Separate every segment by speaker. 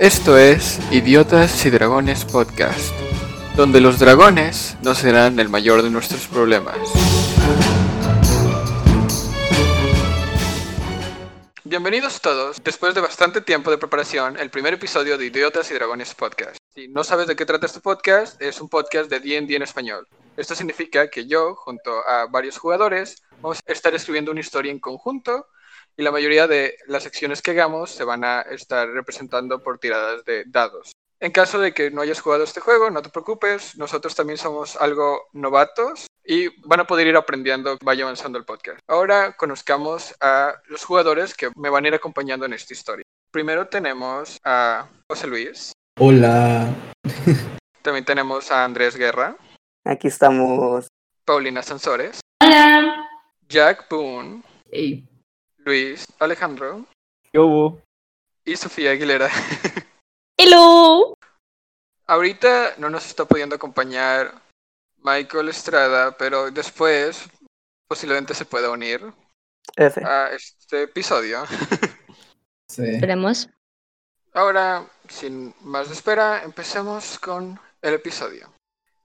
Speaker 1: Esto es Idiotas y Dragones Podcast, donde los dragones no serán el mayor de nuestros problemas. Bienvenidos todos, después de bastante tiempo de preparación, el primer episodio de Idiotas y Dragones Podcast. Si no sabes de qué trata este podcast, es un podcast de D&D en español. Esto significa que yo, junto a varios jugadores, vamos a estar escribiendo una historia en conjunto y la mayoría de las acciones que hagamos se van a estar representando por tiradas de dados. En caso de que no hayas jugado este juego, no te preocupes, nosotros también somos algo novatos y van a poder ir aprendiendo vaya avanzando el podcast. Ahora conozcamos a los jugadores que me van a ir acompañando en esta historia. Primero tenemos a José Luis.
Speaker 2: Hola.
Speaker 1: También tenemos a Andrés Guerra.
Speaker 3: Aquí estamos.
Speaker 1: Paulina Sansores.
Speaker 4: Hola.
Speaker 1: Jack Boone.
Speaker 4: Hey.
Speaker 1: Luis Alejandro.
Speaker 2: Yo.
Speaker 1: Y Sofía Aguilera.
Speaker 4: Hello.
Speaker 1: Ahorita no nos está pudiendo acompañar Michael Estrada, pero después posiblemente se pueda unir
Speaker 3: F.
Speaker 1: a este episodio.
Speaker 2: Sí.
Speaker 4: Esperemos.
Speaker 1: Ahora, sin más de espera, empecemos con el episodio.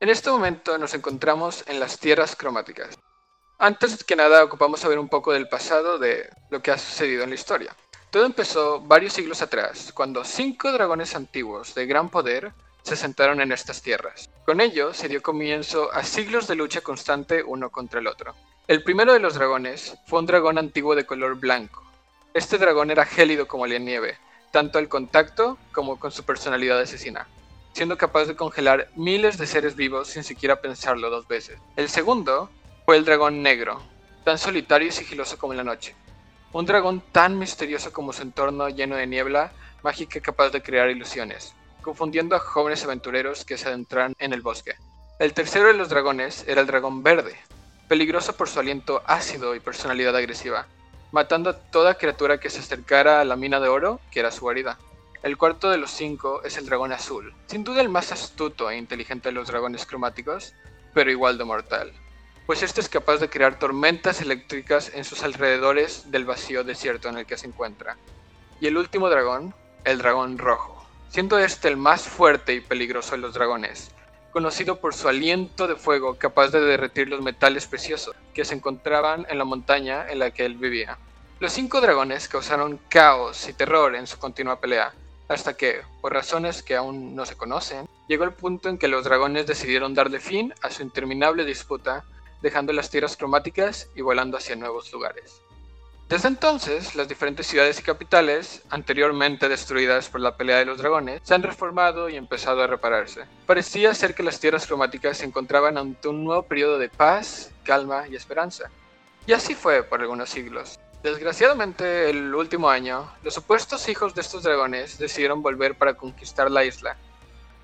Speaker 1: En este momento nos encontramos en las tierras cromáticas. Antes que nada, ocupamos saber un poco del pasado de lo que ha sucedido en la historia. Todo empezó varios siglos atrás, cuando cinco dragones antiguos de gran poder se sentaron en estas tierras. Con ello se dio comienzo a siglos de lucha constante uno contra el otro. El primero de los dragones fue un dragón antiguo de color blanco. Este dragón era gélido como la nieve, tanto al contacto como con su personalidad asesina, siendo capaz de congelar miles de seres vivos sin siquiera pensarlo dos veces. El segundo fue el dragón negro, tan solitario y sigiloso como la noche. Un dragón tan misterioso como su entorno lleno de niebla mágica capaz de crear ilusiones, confundiendo a jóvenes aventureros que se adentran en el bosque. El tercero de los dragones era el dragón verde, peligroso por su aliento ácido y personalidad agresiva, matando a toda criatura que se acercara a la mina de oro, que era su guarida. El cuarto de los cinco es el dragón azul, sin duda el más astuto e inteligente de los dragones cromáticos, pero igual de mortal pues este es capaz de crear tormentas eléctricas en sus alrededores del vacío desierto en el que se encuentra. Y el último dragón, el dragón rojo, siendo este el más fuerte y peligroso de los dragones, conocido por su aliento de fuego capaz de derretir los metales preciosos que se encontraban en la montaña en la que él vivía. Los cinco dragones causaron caos y terror en su continua pelea, hasta que, por razones que aún no se conocen, llegó el punto en que los dragones decidieron darle fin a su interminable disputa dejando las tierras cromáticas y volando hacia nuevos lugares. Desde entonces, las diferentes ciudades y capitales, anteriormente destruidas por la pelea de los dragones, se han reformado y empezado a repararse. Parecía ser que las tierras cromáticas se encontraban ante un nuevo periodo de paz, calma y esperanza. Y así fue por algunos siglos. Desgraciadamente, el último año, los supuestos hijos de estos dragones decidieron volver para conquistar la isla,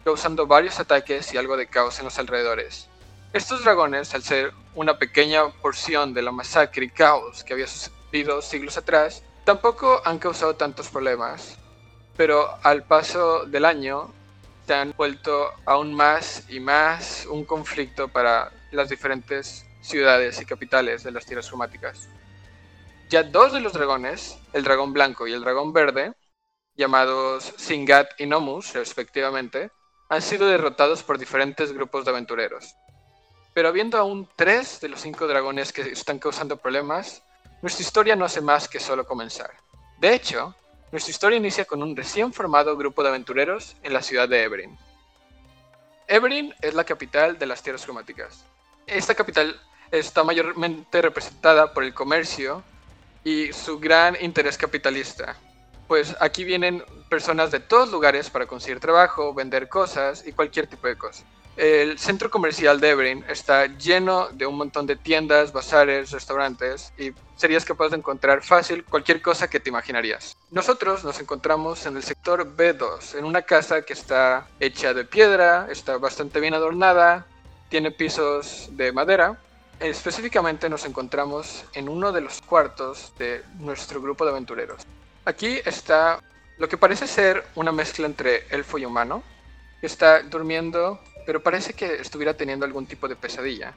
Speaker 1: causando varios ataques y algo de caos en los alrededores. Estos dragones, al ser una pequeña porción de la masacre y caos que había sucedido siglos atrás, tampoco han causado tantos problemas. Pero al paso del año se han vuelto aún más y más un conflicto para las diferentes ciudades y capitales de las tierras cromáticas. Ya dos de los dragones, el dragón blanco y el dragón verde, llamados Singat y Nomus respectivamente, han sido derrotados por diferentes grupos de aventureros. Pero habiendo aún tres de los cinco dragones que están causando problemas, nuestra historia no hace más que solo comenzar. De hecho, nuestra historia inicia con un recién formado grupo de aventureros en la ciudad de Eberin. Eberin es la capital de las tierras cromáticas. Esta capital está mayormente representada por el comercio y su gran interés capitalista, pues aquí vienen personas de todos lugares para conseguir trabajo, vender cosas y cualquier tipo de cosa. El centro comercial de Eberin está lleno de un montón de tiendas, bazares, restaurantes y serías capaz de encontrar fácil cualquier cosa que te imaginarías. Nosotros nos encontramos en el sector B2, en una casa que está hecha de piedra, está bastante bien adornada, tiene pisos de madera. Específicamente nos encontramos en uno de los cuartos de nuestro grupo de aventureros. Aquí está lo que parece ser una mezcla entre elfo y humano, que está durmiendo pero parece que estuviera teniendo algún tipo de pesadilla,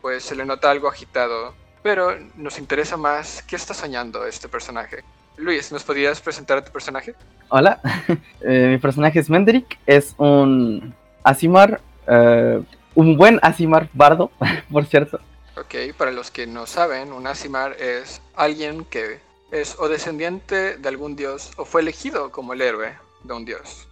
Speaker 1: pues se le nota algo agitado. Pero nos interesa más qué está soñando este personaje. Luis, ¿nos podrías presentar a tu personaje?
Speaker 2: Hola, Eh, mi personaje es Mendrick, es un Asimar, eh, un buen Asimar bardo, por cierto.
Speaker 1: Ok, para los que no saben, un Asimar es alguien que es o descendiente de algún dios o fue elegido como el héroe de un dios.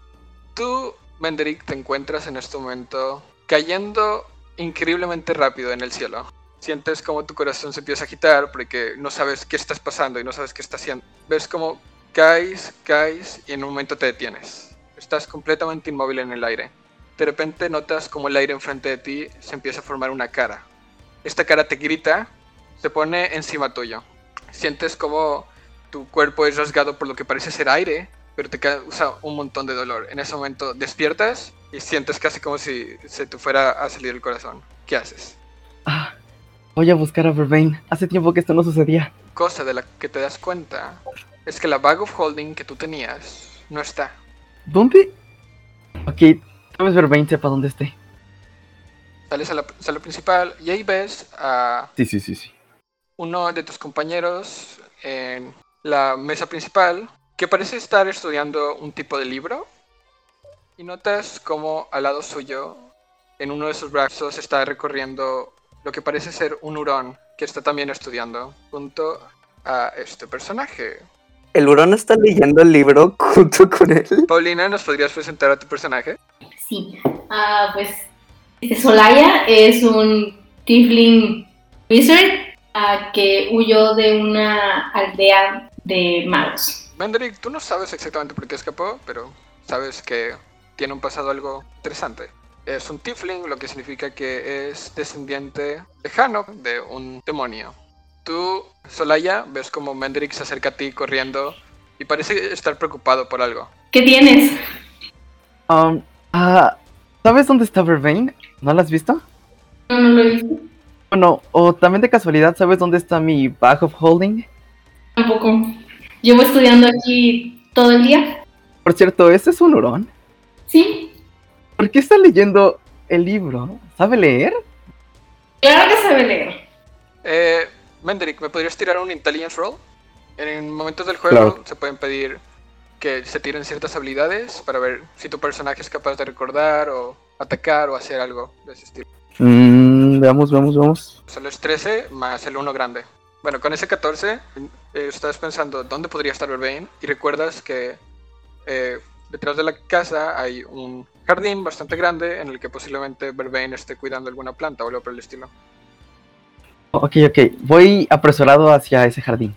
Speaker 1: Tú, Menderick, te encuentras en este momento cayendo increíblemente rápido en el cielo. Sientes como tu corazón se empieza a agitar porque no sabes qué estás pasando y no sabes qué está haciendo. Ves como caes, caes y en un momento te detienes. Estás completamente inmóvil en el aire. De repente notas como el aire enfrente de ti se empieza a formar una cara. Esta cara te grita, se pone encima tuyo. Sientes como tu cuerpo es rasgado por lo que parece ser aire, pero te causa un montón de dolor. En ese momento despiertas y sientes casi como si se te fuera a salir el corazón. ¿Qué haces?
Speaker 2: Ah, voy a buscar a Vervain. Hace tiempo que esto no sucedía.
Speaker 1: Cosa de la que te das cuenta es que la bag of holding que tú tenías no está.
Speaker 2: ¿Dónde? Ok, tal vez Vervain sepa dónde esté.
Speaker 1: Sales a la sala principal y ahí ves a
Speaker 2: Sí, sí, sí, sí.
Speaker 1: uno de tus compañeros en la mesa principal que parece estar estudiando un tipo de libro y notas como al lado suyo en uno de sus brazos está recorriendo lo que parece ser un hurón que está también estudiando junto a este personaje.
Speaker 3: El hurón está leyendo el libro junto con él.
Speaker 1: Paulina, ¿nos podrías presentar a tu personaje?
Speaker 4: Sí. Ah, pues Solaya es un Tiefling Wizard ah, que huyó de una aldea de magos.
Speaker 1: Menderick, tú no sabes exactamente por qué escapó, pero sabes que tiene un pasado algo interesante. Es un tiefling, lo que significa que es descendiente lejano de un demonio. Tú, Solaya, ves como Menderick se acerca a ti corriendo y parece estar preocupado por algo.
Speaker 4: ¿Qué tienes?
Speaker 2: Um, ah, ¿Sabes dónde está Vervain? ¿No la has visto?
Speaker 4: No, no lo he visto.
Speaker 2: Bueno, o también de casualidad, ¿sabes dónde está mi bag of holding?
Speaker 4: Tampoco. Llevo estudiando aquí todo el día.
Speaker 2: Por cierto, ¿este es un hurón?
Speaker 4: Sí.
Speaker 2: ¿Por qué está leyendo el libro? ¿Sabe leer?
Speaker 4: Claro que sabe leer.
Speaker 1: Eh, Menderick, ¿me podrías tirar un intelligence roll? En momentos del juego
Speaker 2: Claro.
Speaker 1: se pueden pedir que se tiren ciertas habilidades para ver si tu personaje es capaz de recordar o atacar o hacer algo de ese estilo.
Speaker 2: Mm, veamos, veamos, veamos.
Speaker 1: Solo es 13 más el 1 grande. Bueno, con ese 14 eh, estás pensando dónde podría estar Vervain y recuerdas que eh, detrás de la casa hay un jardín bastante grande en el que posiblemente Vervain esté cuidando alguna planta o algo por el estilo.
Speaker 2: Ok, ok. Voy apresurado hacia ese jardín.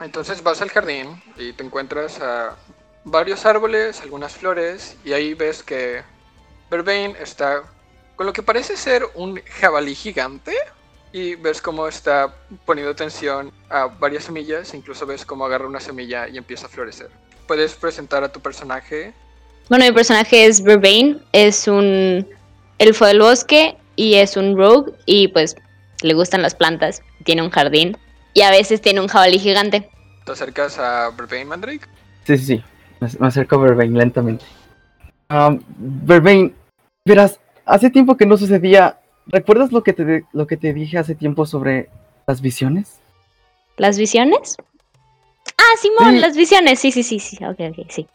Speaker 1: Entonces vas al jardín y te encuentras a varios árboles, algunas flores y ahí ves que Vervain está con lo que parece ser un jabalí gigante y ves cómo está poniendo atención a varias semillas, incluso ves cómo agarra una semilla y empieza a florecer. Puedes presentar a tu personaje.
Speaker 5: Bueno, mi personaje es Vervain, es un elfo del bosque y es un rogue y pues le gustan las plantas, tiene un jardín y a veces tiene un jabalí gigante.
Speaker 1: Te acercas a Vervain Mandrake.
Speaker 2: Sí, sí, sí. Me, me acerco a Vervain lentamente. Um, Vervain, verás, hace tiempo que no sucedía. ¿Recuerdas lo que, te, de- lo que te dije hace tiempo sobre las visiones?
Speaker 5: ¿Las visiones? Ah, Simón,
Speaker 2: Sí.
Speaker 5: las visiones, sí, sí, sí, sí, ok, ok, sí.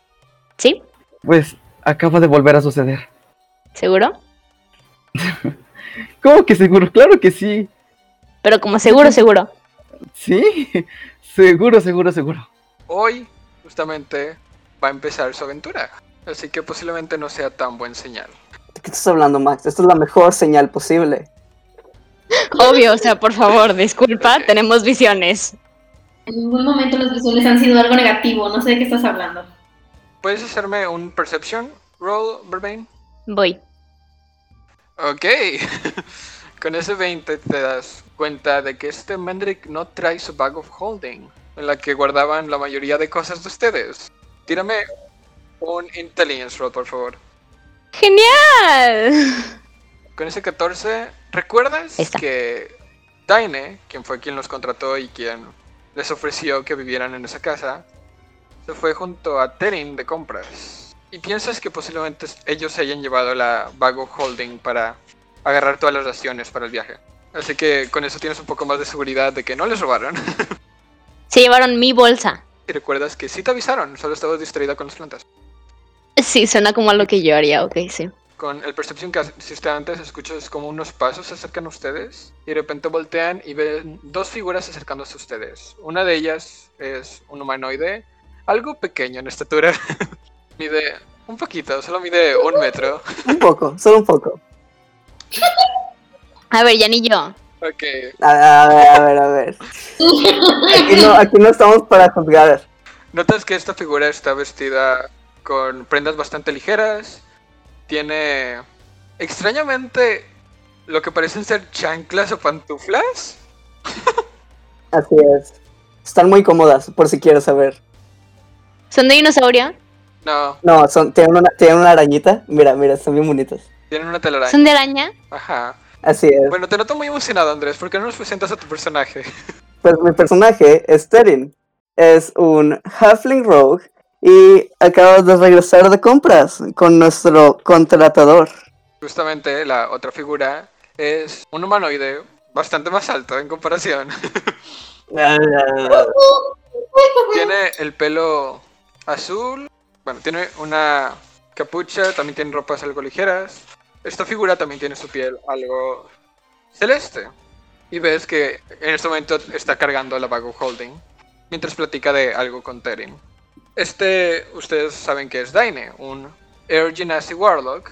Speaker 5: ¿Sí?
Speaker 2: Pues acaba de volver a suceder.
Speaker 5: ¿Seguro?
Speaker 2: ¿Cómo que seguro? Claro que sí.
Speaker 5: Pero como seguro, seguro.
Speaker 2: Sí, seguro, seguro, seguro.
Speaker 1: Hoy, justamente, va a empezar su aventura. Así que posiblemente no sea tan buen señal.
Speaker 3: ¿De qué estás hablando, Max? Esto es la mejor señal posible.
Speaker 5: Obvio, o sea, por favor, disculpa, tenemos visiones.
Speaker 4: En ningún momento las visiones han sido algo negativo. No sé de qué estás hablando.
Speaker 1: ¿Puedes hacerme un perception roll, Vervain?
Speaker 5: Voy.
Speaker 1: Ok. Con ese 20 te das cuenta de que este Mendrick no trae su bag of holding, en la que guardaban la mayoría de cosas de ustedes. Tírame un intelligence roll, por favor.
Speaker 5: ¡Genial!
Speaker 1: Con ese 14, ¿recuerdas que Daine, quien fue quien los contrató y quien les ofreció que vivieran en esa casa, se fue junto a Terin de compras? Y piensas que posiblemente ellos se hayan llevado la bag of holding para agarrar todas las raciones para el viaje. Así que con eso tienes un poco más de seguridad de que no les robaron.
Speaker 5: Se llevaron mi bolsa.
Speaker 1: y recuerdas que sí te avisaron, solo estabas distraída con las plantas.
Speaker 5: Sí, suena como a lo que yo haría, ok, sí.
Speaker 1: Con el percepción que hiciste antes, escuchas como unos pasos se acercan a ustedes y de repente voltean y ven dos figuras acercándose a ustedes. Una de ellas es un humanoide, algo pequeño en estatura. mide un poquito, solo mide un metro.
Speaker 3: Un poco, solo un poco.
Speaker 5: A ver, ya ni yo.
Speaker 1: Ok,
Speaker 3: A, a ver, a ver, a ver. Aquí no, aquí no estamos para juzgar.
Speaker 1: Notas que esta figura está vestida con prendas bastante ligeras. Tiene extrañamente lo que parecen ser chanclas o pantuflas.
Speaker 3: Así es. Están muy cómodas, por si quieres saber.
Speaker 5: ¿Son de dinosaurio?
Speaker 1: No,
Speaker 3: No, son, tienen, una, tienen una arañita. Mira, mira, están bien bonitas.
Speaker 1: tienen una telaraña.
Speaker 5: ¿Son de araña?
Speaker 1: Ajá.
Speaker 3: Así es.
Speaker 1: Bueno, te noto muy emocionado, Andrés. ¿Por qué no nos presentas a tu personaje?
Speaker 3: Pues mi personaje es Terin. Es un Halfling Rogue y acaba de regresar de compras con nuestro contratador.
Speaker 1: Justamente la otra figura es un humanoide bastante más alto en comparación. tiene el pelo azul. Bueno, tiene una capucha, también tiene ropas algo ligeras. Esta figura también tiene su piel algo celeste. Y ves que en este momento está cargando la Vago Holding mientras platica de algo con Terin. Este, ustedes saben que es Daine, un Air Genasi Warlock,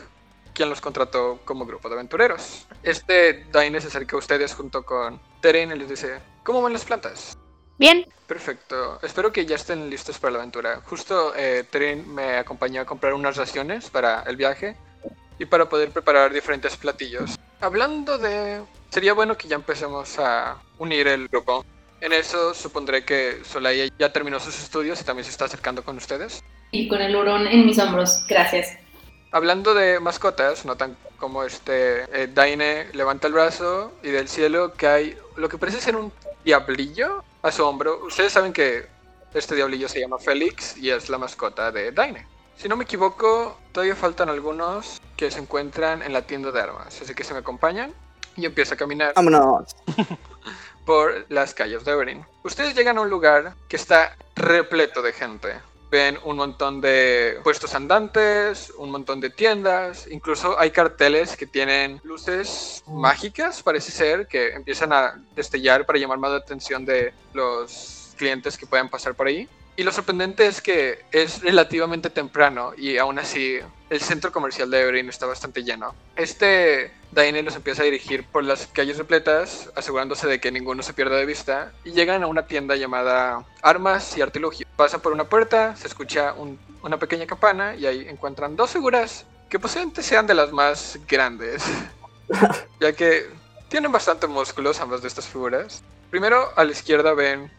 Speaker 1: quien los contrató como grupo de aventureros. Este Daine se acerca a ustedes junto con Terin y les dice: ¿Cómo van las plantas?
Speaker 5: Bien.
Speaker 1: Perfecto. Espero que ya estén listos para la aventura. Justo eh, me acompañó a comprar unas raciones para el viaje y para poder preparar diferentes platillos. Hablando de... Sería bueno que ya empecemos a unir el grupo. En eso supondré que Solaya ya terminó sus estudios y también se está acercando con ustedes.
Speaker 4: Y con el hurón en mis hombros. Gracias.
Speaker 1: Hablando de mascotas, notan como este eh, Daine levanta el brazo y del cielo cae lo que parece ser un diablillo a su hombro. Ustedes saben que este diablillo se llama Félix y es la mascota de Daine. Si no me equivoco, todavía faltan algunos que se encuentran en la tienda de armas, así que se me acompañan y empiezo a caminar
Speaker 3: Vámonos.
Speaker 1: por las calles de Everin. Ustedes llegan a un lugar que está repleto de gente. Ven un montón de puestos andantes, un montón de tiendas, incluso hay carteles que tienen luces mágicas, parece ser, que empiezan a destellar para llamar más la atención de los clientes que puedan pasar por ahí. Y lo sorprendente es que es relativamente temprano y aún así el centro comercial de Everin está bastante lleno. Este Daine los empieza a dirigir por las calles repletas, asegurándose de que ninguno se pierda de vista, y llegan a una tienda llamada Armas y Artilugio. Pasa por una puerta, se escucha un- una pequeña campana y ahí encuentran dos figuras que posiblemente sean de las más grandes, ya que tienen bastante músculos ambas de estas figuras. Primero a la izquierda ven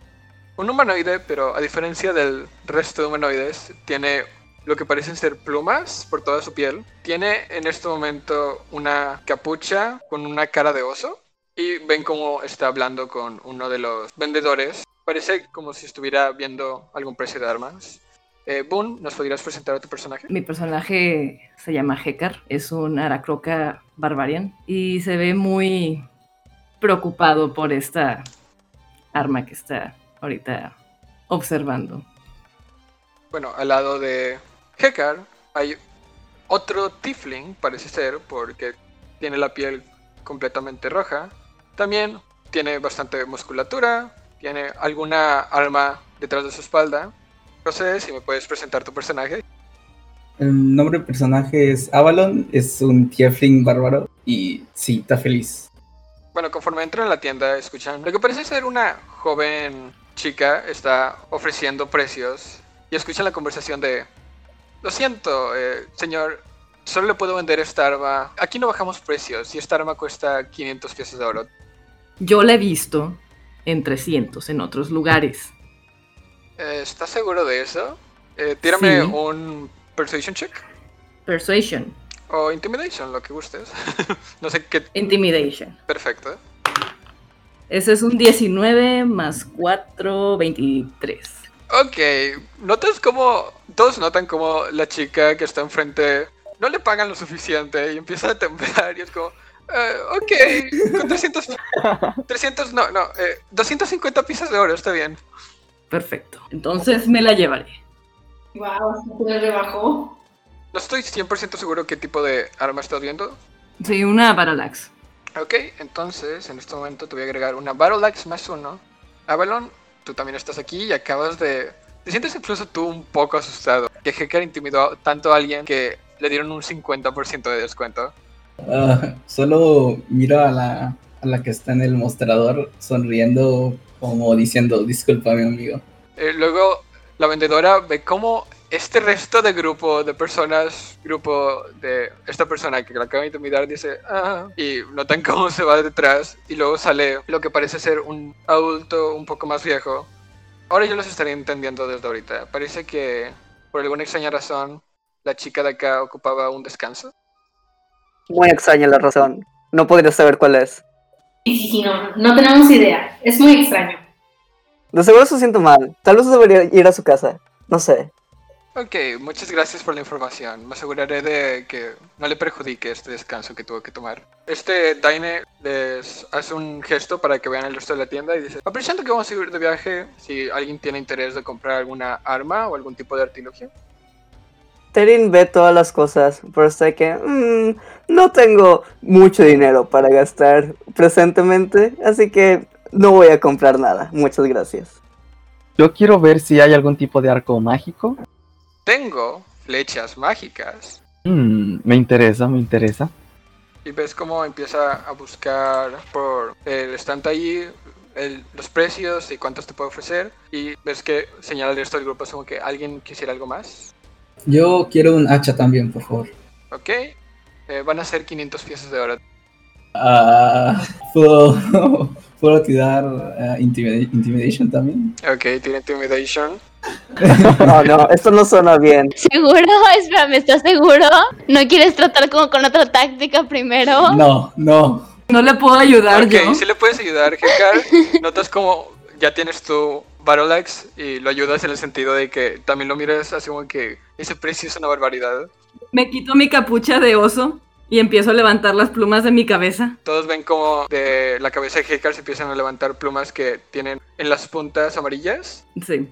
Speaker 1: un humanoide, pero a diferencia del resto de humanoides, tiene lo que parecen ser plumas por toda su piel. Tiene en este momento una capucha con una cara de oso. Y ven cómo está hablando con uno de los vendedores. Parece como si estuviera viendo algún precio de armas. Eh, Boone, ¿nos podrías presentar a tu personaje?
Speaker 6: Mi personaje se llama Hekar, es un Aracroca Barbarian y se ve muy preocupado por esta arma que está ahorita observando.
Speaker 1: Bueno, al lado de Hekar hay otro Tifling, parece ser, porque tiene la piel completamente roja. También tiene bastante musculatura, tiene alguna arma detrás de su espalda. No sé si me puedes presentar tu personaje.
Speaker 7: El nombre del personaje es Avalon, es un tiefling bárbaro y sí, está feliz.
Speaker 1: Bueno, conforme entran a la tienda, escuchan lo que parece ser una joven chica está ofreciendo precios y escuchan la conversación de Lo siento, eh, señor, solo le puedo vender esta arma. Aquí no bajamos precios y esta arma cuesta 500 piezas de oro.
Speaker 6: Yo la he visto en 300 en otros lugares.
Speaker 1: Eh, ¿Estás seguro de eso? Eh, tírame
Speaker 6: Sí.
Speaker 1: un Persuasion check
Speaker 6: Persuasion,
Speaker 1: o Intimidation, lo que gustes. no sé qué.
Speaker 6: Intimidation.
Speaker 1: Perfecto.
Speaker 6: Ese es un 19 más 4, 23.
Speaker 1: Ok, notas como. Todos notan como la chica que está enfrente no le pagan lo suficiente y empieza a temblar y es como. eh, ok, con 300. 300, no, no, eh, 250 piezas de oro, está bien.
Speaker 6: Perfecto. Entonces me la llevaré.
Speaker 4: Wow, se rebajó.
Speaker 1: No estoy 100% seguro qué tipo de arma estás viendo.
Speaker 6: Sí, una Parallax.
Speaker 1: Ok, entonces en este momento te voy a agregar una Battle Axe más uno. Avalon, tú también estás aquí y acabas de... Te sientes incluso tú un poco asustado. Que Hecker intimidó tanto a alguien que le dieron un 50% de descuento.
Speaker 7: Ah, solo miro a la, a la que está en el mostrador sonriendo como diciendo, disculpa mi amigo.
Speaker 1: Eh, luego la vendedora ve cómo este resto de grupo de personas, grupo de esta persona que la acaba de intimidar, dice, ah, y notan cómo se va detrás y luego sale lo que parece ser un adulto un poco más viejo. Ahora yo los estaría entendiendo desde ahorita. Parece que por alguna extraña razón la chica de acá ocupaba un descanso.
Speaker 3: Muy extraña la razón. No podría saber cuál es.
Speaker 4: Sí, sí, sí, no, no tenemos idea. Es muy extraño.
Speaker 3: De seguro se siente mal. Tal vez debería ir a su casa. No sé.
Speaker 1: Ok, muchas gracias por la información. Me aseguraré de que no le perjudique este descanso que tuvo que tomar. Este Daine les hace un gesto para que vean el resto de la tienda y dice, apreciando que vamos a ir de viaje, si alguien tiene interés de comprar alguna arma o algún tipo de artilugio.
Speaker 3: Terin ve todas las cosas, pero sé que mm, no tengo mucho dinero para gastar presentemente, así que no voy a comprar nada. Muchas gracias.
Speaker 2: Yo quiero ver si hay algún tipo de arco mágico.
Speaker 1: Tengo flechas mágicas.
Speaker 2: Mm, me interesa, me interesa.
Speaker 1: Y ves cómo empieza a buscar por el estante allí el- los precios y cuántos te puede ofrecer. Y ves que señala el resto del grupo como que alguien quisiera algo más.
Speaker 7: Yo quiero un hacha también, por favor.
Speaker 1: Ok. Eh, van a ser 500 piezas de oro.
Speaker 7: Ah, ¿puedo, ¿Puedo tirar ah, intimida- Intimidation también?
Speaker 1: Ok, tiene intimidation.
Speaker 3: No, no, esto no suena bien.
Speaker 5: ¿Seguro? Espérame, ¿estás seguro? ¿No quieres tratar como con otra táctica primero?
Speaker 7: No, no.
Speaker 6: No le puedo ayudar
Speaker 1: Ok,
Speaker 6: yo.
Speaker 1: si le puedes ayudar, Hekar. Notas como ya tienes tu Battle Axe y lo ayudas en el sentido de que también lo miras así como que ese precio es una barbaridad.
Speaker 6: Me quito mi capucha de oso y empiezo a levantar las plumas de mi cabeza.
Speaker 1: Todos ven como de la cabeza de Hekar se empiezan a levantar plumas que tienen en las puntas amarillas.
Speaker 6: Sí.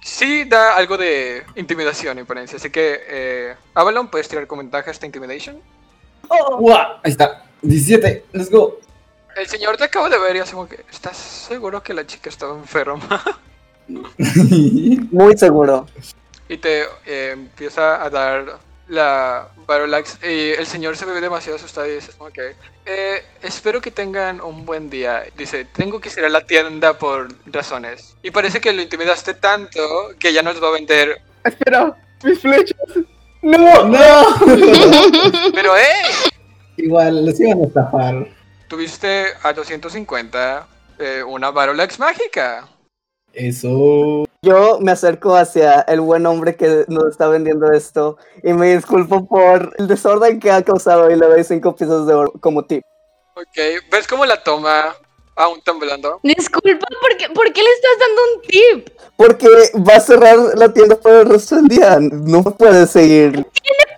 Speaker 1: Sí da algo de intimidación y apariencia, así que eh, Avalon, puedes tirar con ventaja esta intimidation.
Speaker 7: ¡Uah! Ahí está. 17. Let's go.
Speaker 1: El señor te acabo de ver y así como que, ¿estás seguro que la chica estaba enferma?
Speaker 3: Muy seguro.
Speaker 1: y te eh, empieza a dar la Barolax y el señor se ve demasiado asustado y dice, ok, eh, espero que tengan un buen día. Dice, tengo que ir a la tienda por razones. Y parece que lo intimidaste tanto que ya no les va a vender.
Speaker 2: Espera, mis flechas.
Speaker 7: ¡No! ¡No!
Speaker 1: Pero, ¡eh!
Speaker 7: Igual, los iban a estafar.
Speaker 1: Tuviste a 250 eh, una Barolax mágica.
Speaker 7: Eso.
Speaker 3: Yo me acerco hacia el buen hombre que nos está vendiendo esto y me disculpo por el desorden que ha causado y le doy cinco piezas de oro como tip.
Speaker 1: Ok, ¿ves cómo la toma aún temblando?
Speaker 5: Disculpa, ¿por qué, ¿por qué le estás dando un tip?
Speaker 3: Porque va a cerrar la tienda para el resto del día. No puede seguir.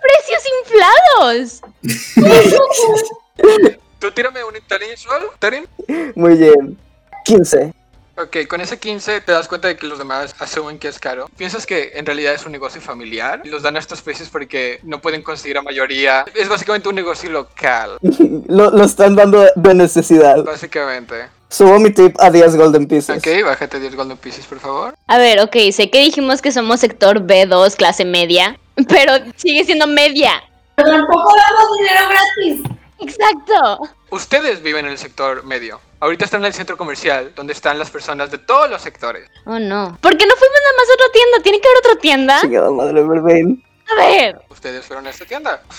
Speaker 5: ¡Precios inflados!
Speaker 1: Tú tírame un intelligence roll, Terin.
Speaker 3: Muy bien. 15.
Speaker 1: Ok, con ese 15 te das cuenta de que los demás asumen que es caro. Piensas que en realidad es un negocio familiar y los dan a estos precios porque no pueden conseguir a mayoría. Es básicamente un negocio local,
Speaker 3: Lo, lo están dando de necesidad.
Speaker 1: básicamente.
Speaker 3: Subo mi tip a 10 golden pieces.
Speaker 1: Ok, bájate 10 golden pieces, por favor.
Speaker 5: A ver, ok, sé que dijimos que somos sector B2, clase media, pero sigue siendo media.
Speaker 4: Pero tampoco damos dinero gratis.
Speaker 5: Exacto.
Speaker 1: Ustedes viven en el sector medio. Ahorita están en el centro comercial, donde están las personas de todos los sectores.
Speaker 5: Oh no. ¿Por qué no fuimos nada más a otra tienda? ¿Tiene que haber otra tienda?
Speaker 3: Chingada madre, Vervain.
Speaker 5: A ver.
Speaker 1: Ustedes fueron a esta tienda.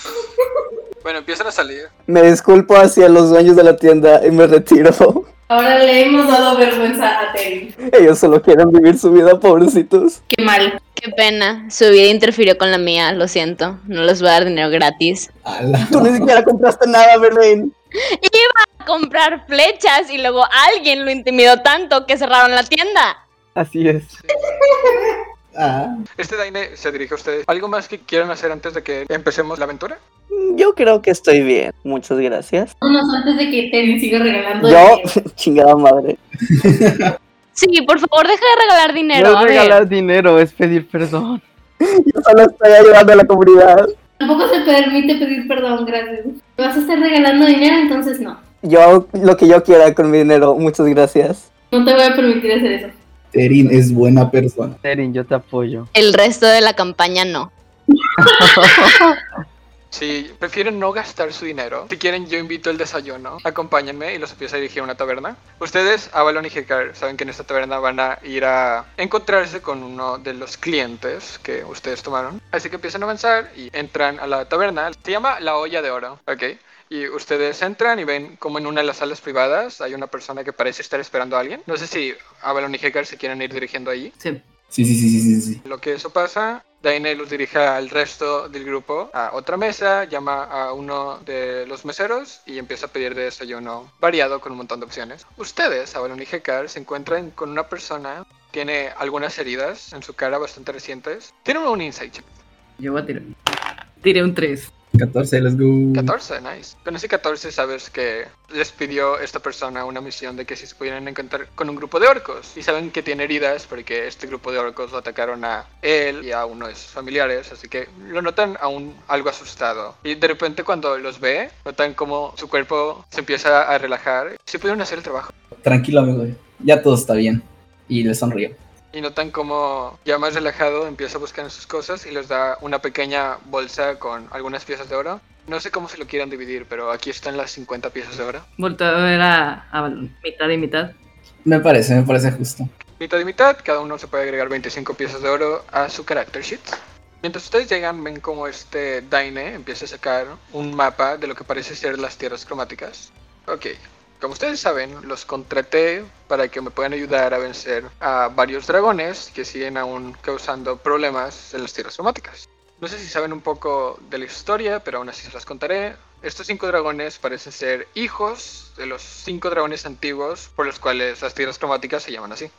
Speaker 1: Bueno, empiezan a salir.
Speaker 3: Me disculpo hacia los dueños de la tienda y me retiro.
Speaker 4: Ahora le hemos dado vergüenza a Terry.
Speaker 3: Ellos solo quieren vivir su vida, pobrecitos.
Speaker 4: Qué mal.
Speaker 5: Qué pena. Su vida interfirió con la mía, lo siento. No les voy a dar dinero gratis.
Speaker 7: Ala.
Speaker 3: Tú ni siquiera compraste nada, Vervain.
Speaker 5: A comprar flechas y luego alguien lo intimidó tanto que cerraron la tienda.
Speaker 2: Así es.
Speaker 7: Ah.
Speaker 1: Este Daine se dirige a ustedes. ¿Algo más que quieran hacer antes de que empecemos la aventura?
Speaker 3: Yo creo que estoy bien. Muchas gracias.
Speaker 4: Vámonos antes de que Terry siga regalando
Speaker 3: Yo, chingada madre.
Speaker 5: Sí, por favor, deja de regalar dinero.
Speaker 2: no
Speaker 5: ver.
Speaker 2: regalar dinero, es pedir perdón.
Speaker 3: Yo solo estoy ayudando a la comunidad.
Speaker 4: Tampoco se permite pedir perdón, gracias. ¿Me vas a estar regalando dinero? Entonces no.
Speaker 3: Yo hago lo que yo quiera con mi dinero. Muchas gracias.
Speaker 4: No te voy a permitir hacer eso.
Speaker 7: Terin es buena persona.
Speaker 2: Terin, yo te apoyo.
Speaker 5: El resto de la campaña no.
Speaker 1: Si prefieren no gastar su dinero, si quieren yo invito el desayuno, acompáñenme y los empiezo a dirigir a una taberna. Ustedes, Avalon y Hekar, saben que en esta taberna van a ir a encontrarse con uno de los clientes que ustedes tomaron. Así que empiezan a avanzar y entran a la taberna. Se llama La Olla de Oro, ¿ok? Y ustedes entran y ven como en una de las salas privadas hay una persona que parece estar esperando a alguien. No sé si Avalon y Hekar se quieren ir dirigiendo allí.
Speaker 6: Sí.
Speaker 7: Sí, sí, sí, sí, sí, sí.
Speaker 1: Lo que eso pasa, Daine los dirige al resto del grupo a otra mesa, llama a uno de los meseros y empieza a pedir de desayuno variado con un montón de opciones. Ustedes, Avalon y Hekar, se encuentran con una persona tiene algunas heridas en su cara bastante recientes. Tiene un insight check.
Speaker 6: Yo voy a tirar. Tiré un 3.
Speaker 7: 14, let's go.
Speaker 1: 14, nice. Con ese 14 sabes que les pidió esta persona una misión de que si se pudieran encontrar con un grupo de orcos. Y saben que tiene heridas porque este grupo de orcos lo atacaron a él y a uno de sus familiares. Así que lo notan aún algo asustado. Y de repente cuando los ve, notan como su cuerpo se empieza a relajar. Si pudieron hacer el trabajo.
Speaker 7: Tranquilo, amigo. Ya todo está bien. Y le sonrío.
Speaker 1: Y notan como ya más relajado empieza a buscar en sus cosas y les da una pequeña bolsa con algunas piezas de oro. No sé cómo se lo quieran dividir, pero aquí están las 50 piezas de oro.
Speaker 6: Volto a ver a, a Balón. Mitad y mitad.
Speaker 7: Me parece, me parece justo.
Speaker 1: Mitad y mitad, cada uno se puede agregar 25 piezas de oro a su character sheet. Mientras ustedes llegan, ven como este Daine empieza a sacar un mapa de lo que parece ser las tierras cromáticas. Ok, como ustedes saben, los contraté para que me puedan ayudar a vencer a varios dragones que siguen aún causando problemas en las tierras cromáticas. No sé si saben un poco de la historia, pero aún así se las contaré. Estos cinco dragones parecen ser hijos de los cinco dragones antiguos por los cuales las tierras cromáticas se llaman así.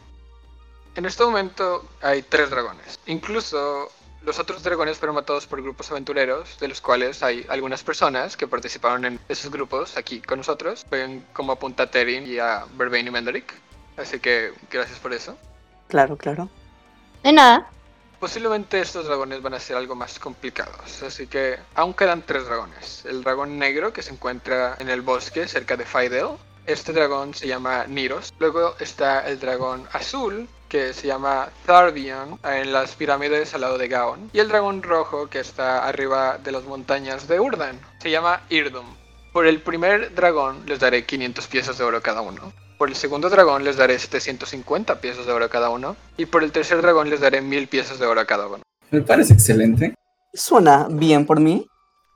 Speaker 1: En este momento hay tres dragones. Incluso los otros dragones fueron matados por grupos aventureros, de los cuales hay algunas personas que participaron en esos grupos aquí con nosotros. Ven como apunta a Terin y a Vervain y Menderick. Así que gracias por eso.
Speaker 3: Claro, claro.
Speaker 5: De nada.
Speaker 1: Posiblemente estos dragones van a ser algo más complicados, así que aún quedan tres dragones. El dragón negro que se encuentra en el bosque cerca de Faidel. Este dragón se llama Niros. Luego está el dragón azul que se llama Tharbion en las pirámides al lado de Gaon. Y el dragón rojo que está arriba de las montañas de Urdan. Se llama Irdum. Por el primer dragón les daré 500 piezas de oro cada uno. Por el segundo dragón les daré 750 piezas de oro a cada uno. Y por el tercer dragón les daré 1000 piezas de oro a cada uno.
Speaker 7: Me parece excelente.
Speaker 3: Suena bien por mí.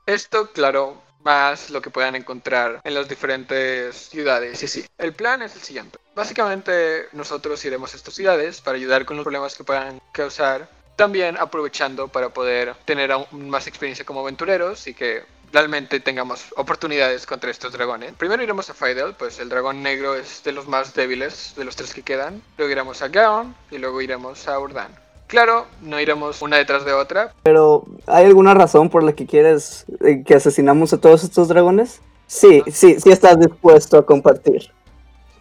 Speaker 1: Esto, claro, más lo que puedan encontrar en las diferentes ciudades. Y sí, el plan es el siguiente. Básicamente nosotros iremos a estas ciudades para ayudar con los problemas que puedan causar. También aprovechando para poder tener aún más experiencia como aventureros y que realmente tengamos oportunidades contra estos dragones. Primero iremos a Faidel, pues el dragón negro es de los más débiles de los tres que quedan. Luego iremos a Gaon y luego iremos a Urdan. Claro, no iremos una detrás de otra.
Speaker 3: Pero, ¿hay alguna razón por la que quieres eh, que asesinamos a todos estos dragones? Sí, sí, sí estás dispuesto a compartir.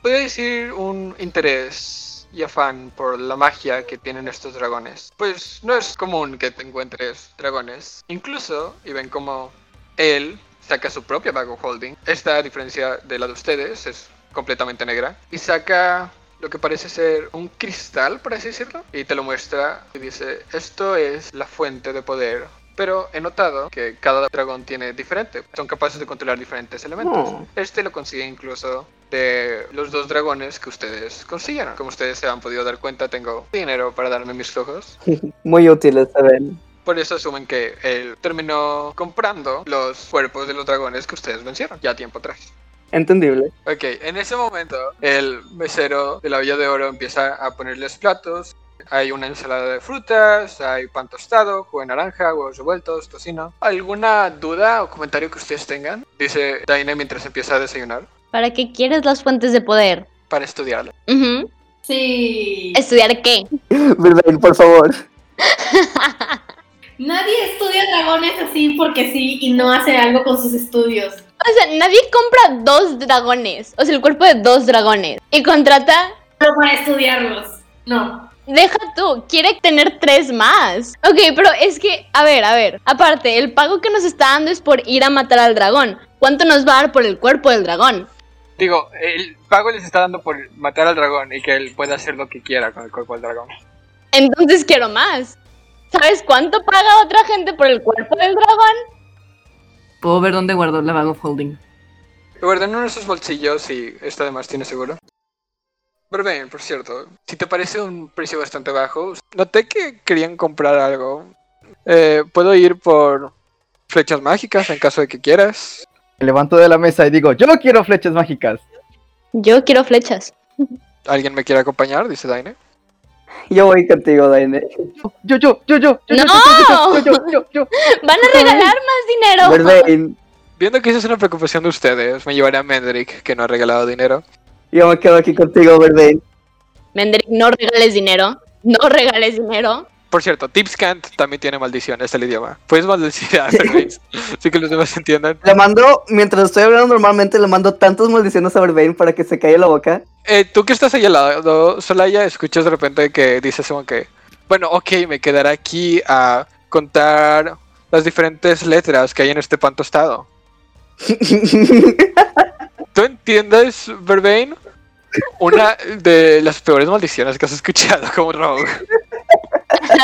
Speaker 1: Podría decir un interés y afán por la magia que tienen estos dragones. Pues no es común que te encuentres dragones. Incluso, y ven como él saca su propia bag of holding. Esta, a diferencia de la de ustedes, es completamente negra. Y saca lo que parece ser un cristal, por así decirlo. Y te lo muestra y dice, esto es la fuente de poder. Pero he notado que cada dragón tiene diferente. Son capaces de controlar diferentes elementos.
Speaker 3: Oh.
Speaker 1: Este lo consigue incluso de los dos dragones que ustedes consiguieron. Como ustedes se han podido dar cuenta, tengo dinero para darme mis flujos.
Speaker 3: Muy útiles, saben.
Speaker 1: Por eso asumen que él terminó comprando los cuerpos de los dragones que ustedes vencieron ya tiempo atrás.
Speaker 3: Entendible.
Speaker 1: Ok, en ese momento el mesero de la Villa de Oro empieza a ponerles platos. Hay una ensalada de frutas, hay pan tostado, jugo de naranja, huevos revueltos, tocino. ¿Alguna duda o comentario que ustedes tengan? Dice Daine mientras empieza a desayunar
Speaker 5: ¿Para qué quieres las fuentes de poder?
Speaker 1: para estudiarlo.
Speaker 5: Ujú.
Speaker 4: Sí.
Speaker 5: ¿Estudiar qué?
Speaker 3: Vervain, por favor.
Speaker 4: Nadie estudia dragones así porque sí y no hace algo con sus estudios.
Speaker 5: O sea, nadie compra dos dragones. O sea, el cuerpo de dos dragones. Y contrata
Speaker 4: Solo para estudiarlos. No.
Speaker 5: Deja tú, quiere tener tres más. Ok, pero es que, a ver, a ver. Aparte, el pago que nos está dando es por ir a matar al dragón. ¿Cuánto nos va a dar por el cuerpo del dragón?
Speaker 1: Digo, el pago les está dando por matar al dragón y que él pueda hacer lo que quiera con el cuerpo del dragón.
Speaker 5: Entonces quiero más. ¿Sabes cuánto paga otra gente por el cuerpo del dragón?
Speaker 6: Puedo ver dónde guardó la bag of holding.
Speaker 1: Guarda en uno de sus bolsillos y está de más, tiene seguro. Pero bien, por cierto, si te parece un precio bastante bajo, noté que querían comprar algo. Eh, Puedo ir por flechas mágicas en caso de que quieras.
Speaker 2: Me levanto de la mesa y digo, yo no quiero flechas mágicas.
Speaker 5: Yo quiero flechas.
Speaker 1: ¿Alguien me quiere acompañar? Dice Daine.
Speaker 3: Yo voy contigo, Daine.
Speaker 2: Yo, yo, yo, yo, yo,
Speaker 5: ¡No!
Speaker 2: yo, yo, yo, yo, yo.
Speaker 5: Van a regalar más dinero.
Speaker 3: Vervain,
Speaker 1: Viendo que esa es una preocupación de ustedes, me llevaré a Mendrick, que no ha regalado dinero.
Speaker 3: Yo me quedo aquí contigo, Vervain.
Speaker 5: Mendrick, no regales dinero. No regales dinero.
Speaker 1: Por cierto, Tipscant también tiene maldición, es el idioma. Puedes maldecir a Vervain, así que los demás entiendan.
Speaker 3: Le mando, mientras estoy hablando normalmente, le mando tantas maldiciones a Vervain para que se calle la boca.
Speaker 1: Eh, tú que estás ahí al lado, Solaya, escuchas de repente que dices como que, bueno, ok, me quedaré aquí a contar las diferentes letras que hay en este pan tostado. ¿Tú entiendes, Vervain? Una de las peores maldiciones que has escuchado como Rogue.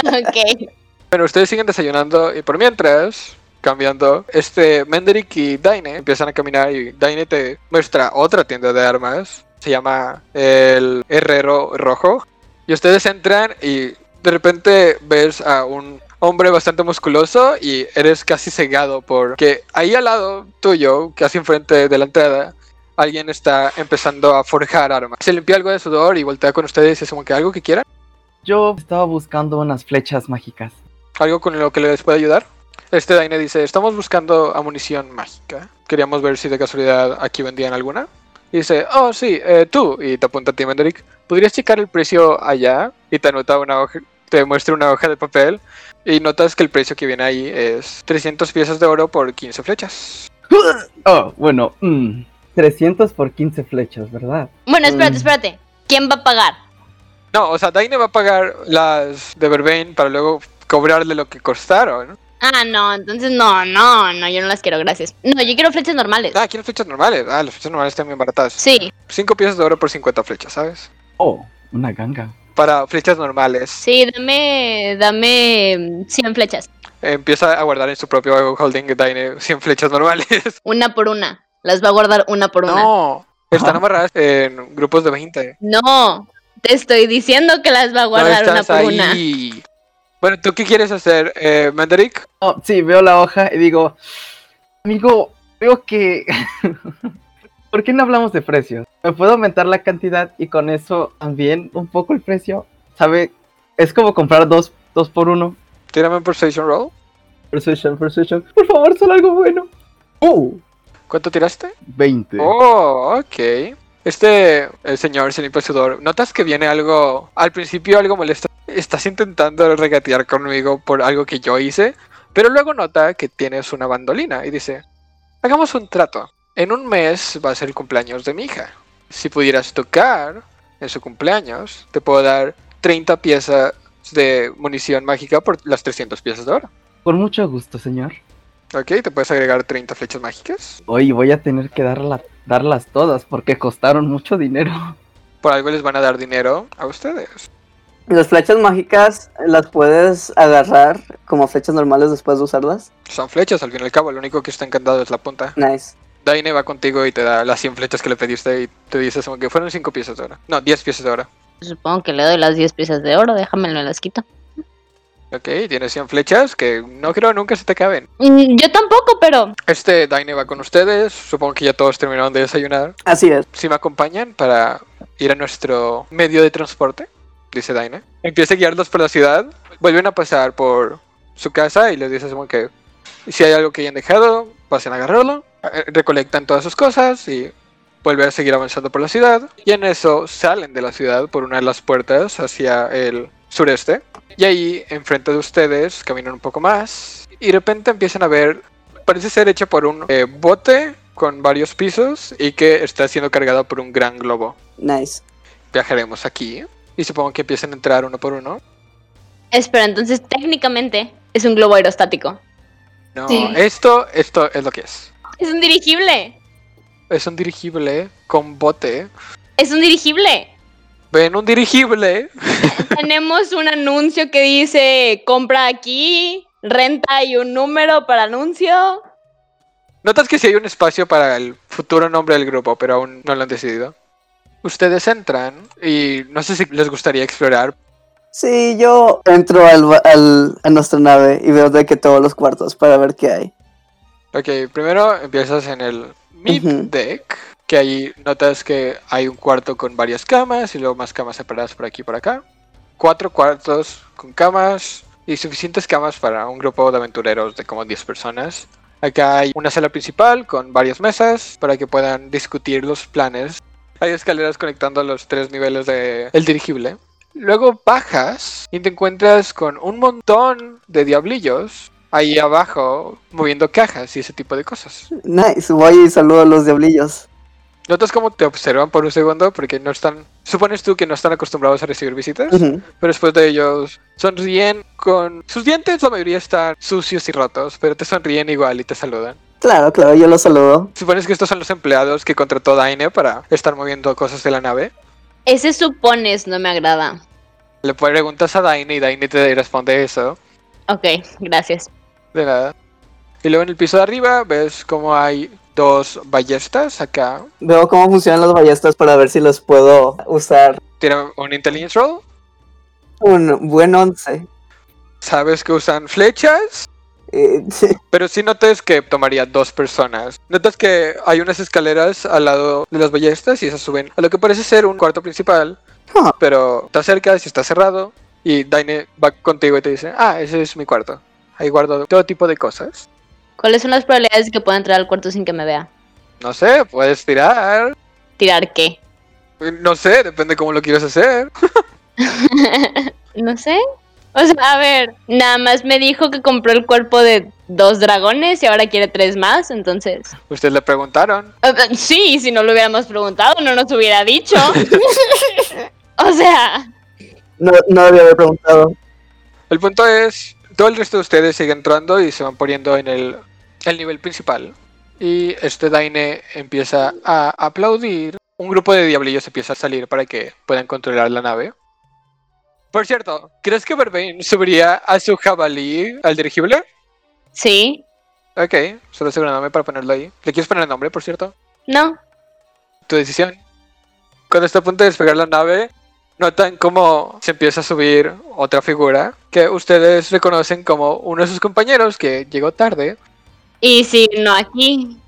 Speaker 5: ok.
Speaker 1: Bueno, ustedes siguen desayunando y por mientras, cambiando, este Menderick y Daine empiezan a caminar y Daine te muestra otra tienda de armas. Se llama el Herrero Rojo. Y ustedes entran y de repente ves a un hombre bastante musculoso y eres casi cegado porque ahí al lado tuyo, casi enfrente de la entrada, alguien está empezando a forjar armas. Se limpia algo de sudor y voltea con ustedes y es como que algo que quieran,
Speaker 2: Yo estaba buscando unas flechas mágicas.
Speaker 1: algo con lo que les pueda ayudar. Este Daine dice, estamos buscando amunición mágica. Queríamos ver si de casualidad aquí vendían alguna. Y dice, oh sí, eh, tú, y te apunta a ti, Menderick, ¿podrías checar el precio allá? Y te anota una hoja, te muestra una hoja de papel y notas que el precio que viene ahí es 300 piezas de oro por 15 flechas.
Speaker 2: Oh, bueno, mm, 300 por 15 flechas, ¿verdad?
Speaker 5: Bueno, espérate,
Speaker 2: Mm.
Speaker 5: espérate. ¿Quién va a pagar?
Speaker 1: No, o sea, Daine va a pagar las de Vervain para luego cobrarle lo que costaron.
Speaker 5: Ah, no, entonces no, no, no, yo no las quiero, gracias. No, yo quiero flechas normales.
Speaker 1: Ah, ¿quieren flechas normales? Ah, las flechas normales están bien baratas.
Speaker 5: Sí,
Speaker 1: 5 piezas de oro por 50 flechas, ¿sabes?
Speaker 2: Oh, una ganga.
Speaker 1: Para flechas normales.
Speaker 5: sí, dame, dame mm, 100 flechas.
Speaker 1: Empieza a guardar en su propio holding Daine 100 flechas normales.
Speaker 5: Una por una. Las va a guardar una por una.
Speaker 1: No, están amarradas en grupos de 20.
Speaker 5: No, te estoy diciendo que las va a
Speaker 1: No
Speaker 5: guardar una por una.
Speaker 1: ahí. Bueno, ¿tú qué quieres hacer, eh, Mandaric?
Speaker 2: Oh, sí, veo la hoja y digo, amigo, veo que... ¿Por qué no hablamos de precios? ¿Me puedo aumentar la cantidad y con eso también un poco el precio? ¿Sabe? Es como comprar dos, dos por uno.
Speaker 1: Tírame un Persuasion Roll.
Speaker 2: Persuasion, persuasion. Por favor, solo algo bueno. Oh,
Speaker 1: ¿Cuánto tiraste?
Speaker 2: 20.
Speaker 1: Oh, ok. Este el señor el sudor. Notas que viene algo. Al principio algo molesto. Estás intentando regatear conmigo por algo que yo hice. Pero luego nota que tienes una bandolina y dice: Hagamos un trato. En un mes va a ser el cumpleaños de mi hija. Si pudieras tocar en su cumpleaños, te puedo dar 30 piezas de munición mágica por las 300 piezas de oro.
Speaker 2: Con mucho gusto, señor.
Speaker 1: Ok, te puedes agregar 30 flechas mágicas.
Speaker 2: Hoy voy a tener que darla- darlas todas porque costaron mucho dinero.
Speaker 1: Por algo les van a dar dinero a ustedes.
Speaker 3: Las flechas mágicas las puedes agarrar como flechas normales después de usarlas.
Speaker 1: Son flechas, al fin y al cabo, lo único que está encantado es la punta.
Speaker 3: Nice.
Speaker 1: Daine va contigo y te da las 100 flechas que le pediste y te dices como que fueron 5 piezas de oro. No, 10 piezas de oro.
Speaker 5: Supongo que le doy las 10 piezas de oro, déjamelo, las quito.
Speaker 1: Ok, tienes 100 flechas que no creo nunca se te caben.
Speaker 5: Mm, Yo tampoco, pero
Speaker 1: Este Daine va con ustedes, supongo que ya todos terminaron de desayunar.
Speaker 3: Así es.
Speaker 1: Si me acompañan para ir a nuestro medio de transporte, dice Daine. Empieza a guiarlos por la ciudad, vuelven a pasar por su casa y les dices como que si hay algo que hayan dejado, pasen a agarrarlo, eh, recolectan todas sus cosas y vuelven a seguir avanzando por la ciudad. Y en eso salen de la ciudad por una de las puertas hacia el sureste. Y ahí, enfrente de ustedes, caminan un poco más y de repente empiezan a ver, parece ser hecha por un eh, bote con varios pisos y que está siendo cargado por un gran globo.
Speaker 3: Nice.
Speaker 1: viajaremos aquí. Y supongo que empiecen a entrar uno por uno.
Speaker 5: Espera, entonces técnicamente es un globo aerostático.
Speaker 1: No,
Speaker 4: Sí.
Speaker 1: esto, esto es lo que es.
Speaker 5: Es un dirigible.
Speaker 1: Es un dirigible con bote.
Speaker 5: Es un dirigible.
Speaker 1: Ven un dirigible.
Speaker 5: Tenemos un anuncio que dice compra aquí, renta y un número para anuncio.
Speaker 1: Notas que sí hay un espacio para el futuro nombre del grupo, pero aún no lo han decidido. Ustedes entran y no sé si les gustaría explorar.
Speaker 3: Sí, yo entro al, ba- al- a nuestra nave y veo de que todos los cuartos para ver qué hay.
Speaker 1: Ok, primero empiezas en el mid
Speaker 3: Ujú.
Speaker 1: deck, que ahí notas que hay un cuarto con varias camas y luego más camas separadas por aquí y por acá. Cuatro cuartos con camas y suficientes camas para un grupo de aventureros de como 10 personas. Acá hay una sala principal con varias mesas para que puedan discutir los planes. Hay escaleras conectando los tres niveles del el dirigible. Luego bajas y te encuentras con un montón de diablillos ahí abajo moviendo cajas y ese tipo de cosas.
Speaker 3: Nice, voy y saludo a los diablillos.
Speaker 1: Notas cómo te observan por un segundo porque no están, supones tú que no están acostumbrados a recibir visitas, pero después de ellos sonríen con sus dientes, la mayoría están sucios y rotos, pero te sonríen igual y te saludan.
Speaker 3: Claro, claro, yo los saludo.
Speaker 1: Supones que estos son los empleados que contrató Daine para estar moviendo cosas de la nave.
Speaker 5: Ese supones no me agrada.
Speaker 1: Le preguntas a Daine y Daine te responde eso.
Speaker 5: Ok, gracias.
Speaker 1: De nada. Y luego en el piso de arriba ves como hay dos ballestas acá.
Speaker 3: Veo cómo funcionan las ballestas para ver si los puedo usar.
Speaker 1: Tienen un intelligence roll.
Speaker 3: Un buen once.
Speaker 1: Sabes que usan flechas.
Speaker 3: Eh,
Speaker 1: Pero sí notas que tomaría dos personas. Notas que hay unas escaleras al lado de las ballestas y esas suben a lo que parece ser un cuarto principal.
Speaker 3: Ah.
Speaker 1: Pero te acercas y está cerrado. Y Daine va contigo y te dice, ah, ese es mi cuarto. Ahí guardo todo tipo de cosas.
Speaker 5: ¿Cuáles son las probabilidades de que pueda entrar al cuarto sin que me vea?
Speaker 1: No sé, puedes tirar.
Speaker 5: ¿Tirar qué?
Speaker 1: No sé, depende cómo lo quieras hacer.
Speaker 5: no sé. O sea, a ver, nada más me dijo que compró el cuerpo de dos dragones y ahora quiere tres más, entonces...
Speaker 1: Ustedes le preguntaron.
Speaker 5: Sí, si no lo hubiéramos preguntado, no nos hubiera dicho. o sea,
Speaker 3: no, no haber preguntado.
Speaker 1: El punto es, todo el resto de ustedes sigue entrando y se van poniendo en el, el nivel principal. Y este Daine empieza a aplaudir. Un grupo de diablillos empieza a salir para que puedan controlar la nave. Por cierto, ¿crees que Verbain subiría a su jabalí al dirigible?
Speaker 5: sí,
Speaker 1: Ok, solo asegurándome para ponerlo ahí. ¿Le quieres poner el nombre, por cierto?
Speaker 5: no.
Speaker 1: Tu decisión. Cuando está a punto de despegar la nave, notan cómo se empieza a subir otra figura que ustedes reconocen como uno de sus compañeros que llegó tarde
Speaker 5: Y si no aquí,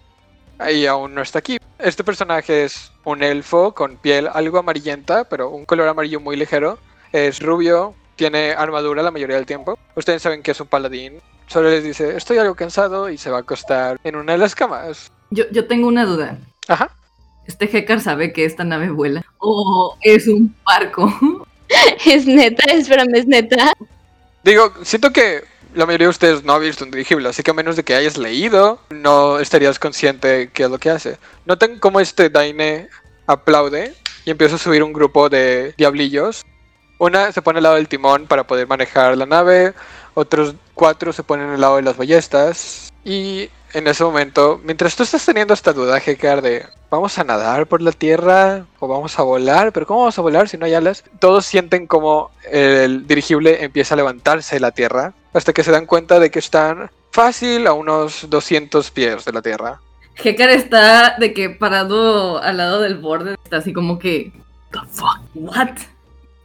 Speaker 1: y aún no está aquí. Este personaje es un elfo con piel algo amarillenta, pero un color amarillo muy ligero. Es rubio, tiene armadura la mayoría del tiempo. Ustedes saben que es un paladín. Solo les dice, estoy algo cansado y se va a acostar en una de las camas.
Speaker 6: Yo, yo tengo una duda.
Speaker 1: Ajá.
Speaker 6: ¿Este Hekar sabe que esta nave vuela? ¿O es un barco?
Speaker 5: es neta, espérame, es neta.
Speaker 1: Digo, siento que la mayoría de ustedes no ha visto un dirigible, así que a menos de que hayas leído, no estarías consciente de qué es lo que hace. Noten cómo este Daine aplaude y empieza a subir un grupo de diablillos. Una se pone al lado del timón para poder manejar la nave, otros cuatro se ponen al lado de las ballestas. Y en ese momento, mientras tú estás teniendo esta duda, Hekar, de ¿vamos a nadar por la tierra o vamos a volar? ¿Pero cómo vamos a volar si no hay alas? Todos sienten como el dirigible empieza a levantarse de la tierra hasta que se dan cuenta de que están fácil a unos 200 pies de la tierra.
Speaker 6: Hekar está de que parado al lado del borde, está así como que. ¿The fuck? ¿What?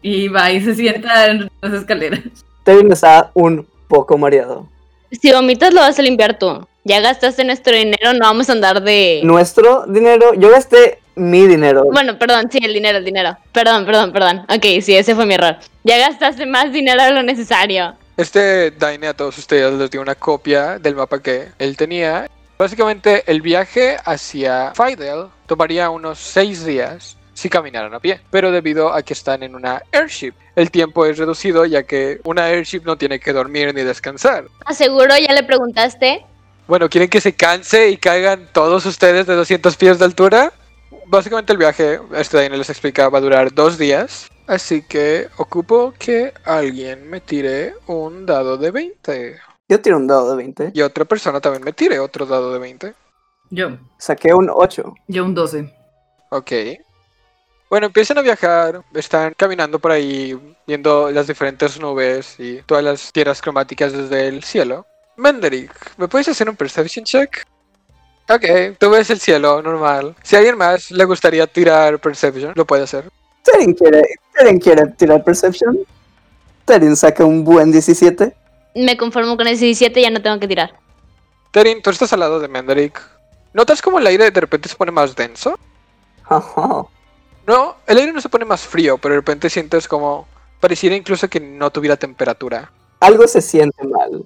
Speaker 6: Y va y se sienta en las escaleras.
Speaker 3: Tevin está un poco mareado.
Speaker 5: Si vomitas lo vas a limpiar tú. Ya gastaste nuestro dinero, no vamos a andar de...
Speaker 3: Nuestro dinero, yo gasté mi dinero.
Speaker 5: Bueno, perdón, sí, el dinero, el dinero. Perdón, perdón, perdón. Ok, sí, ese fue mi error. Ya gastaste más dinero de lo necesario.
Speaker 1: Este Daine a todos ustedes les dio una copia del mapa que él tenía. Básicamente el viaje hacia Fidel tomaría unos 6 días si caminaran a pie, pero debido a que están en una airship, el tiempo es reducido ya que una airship no tiene que dormir ni descansar.
Speaker 5: ¿Aseguro ya le preguntaste?
Speaker 1: Bueno, ¿quieren que se canse y caigan todos ustedes de 200 pies de altura? Básicamente el viaje, este Daniel les explica, va a durar dos días. Así que ocupo que alguien me tire un dado de 20.
Speaker 3: Yo tiro un dado de 20.
Speaker 1: Y otra persona también me tire otro dado de 20.
Speaker 6: Yo,
Speaker 3: Saqué un 8.
Speaker 6: yo un 12.
Speaker 1: Ok. Bueno, empiezan a viajar, están caminando por ahí, viendo las diferentes nubes y todas las tierras cromáticas desde el cielo. Menderick, ¿me puedes hacer un perception check? Ok, tú ves el cielo, normal. Si a alguien más le gustaría tirar perception, lo puede hacer.
Speaker 3: Terin quiere, Terin quiere tirar Perception. Terin saca un buen 17.
Speaker 5: Me conformo con el 17 ya no tengo que tirar.
Speaker 1: Terin, tú estás al lado de Menderick. ¿Notas cómo el aire de repente se pone más denso?
Speaker 3: Ajá.
Speaker 1: No, el aire no se pone más frío, pero de repente sientes como... Pareciera incluso que no tuviera temperatura.
Speaker 3: Algo se siente mal.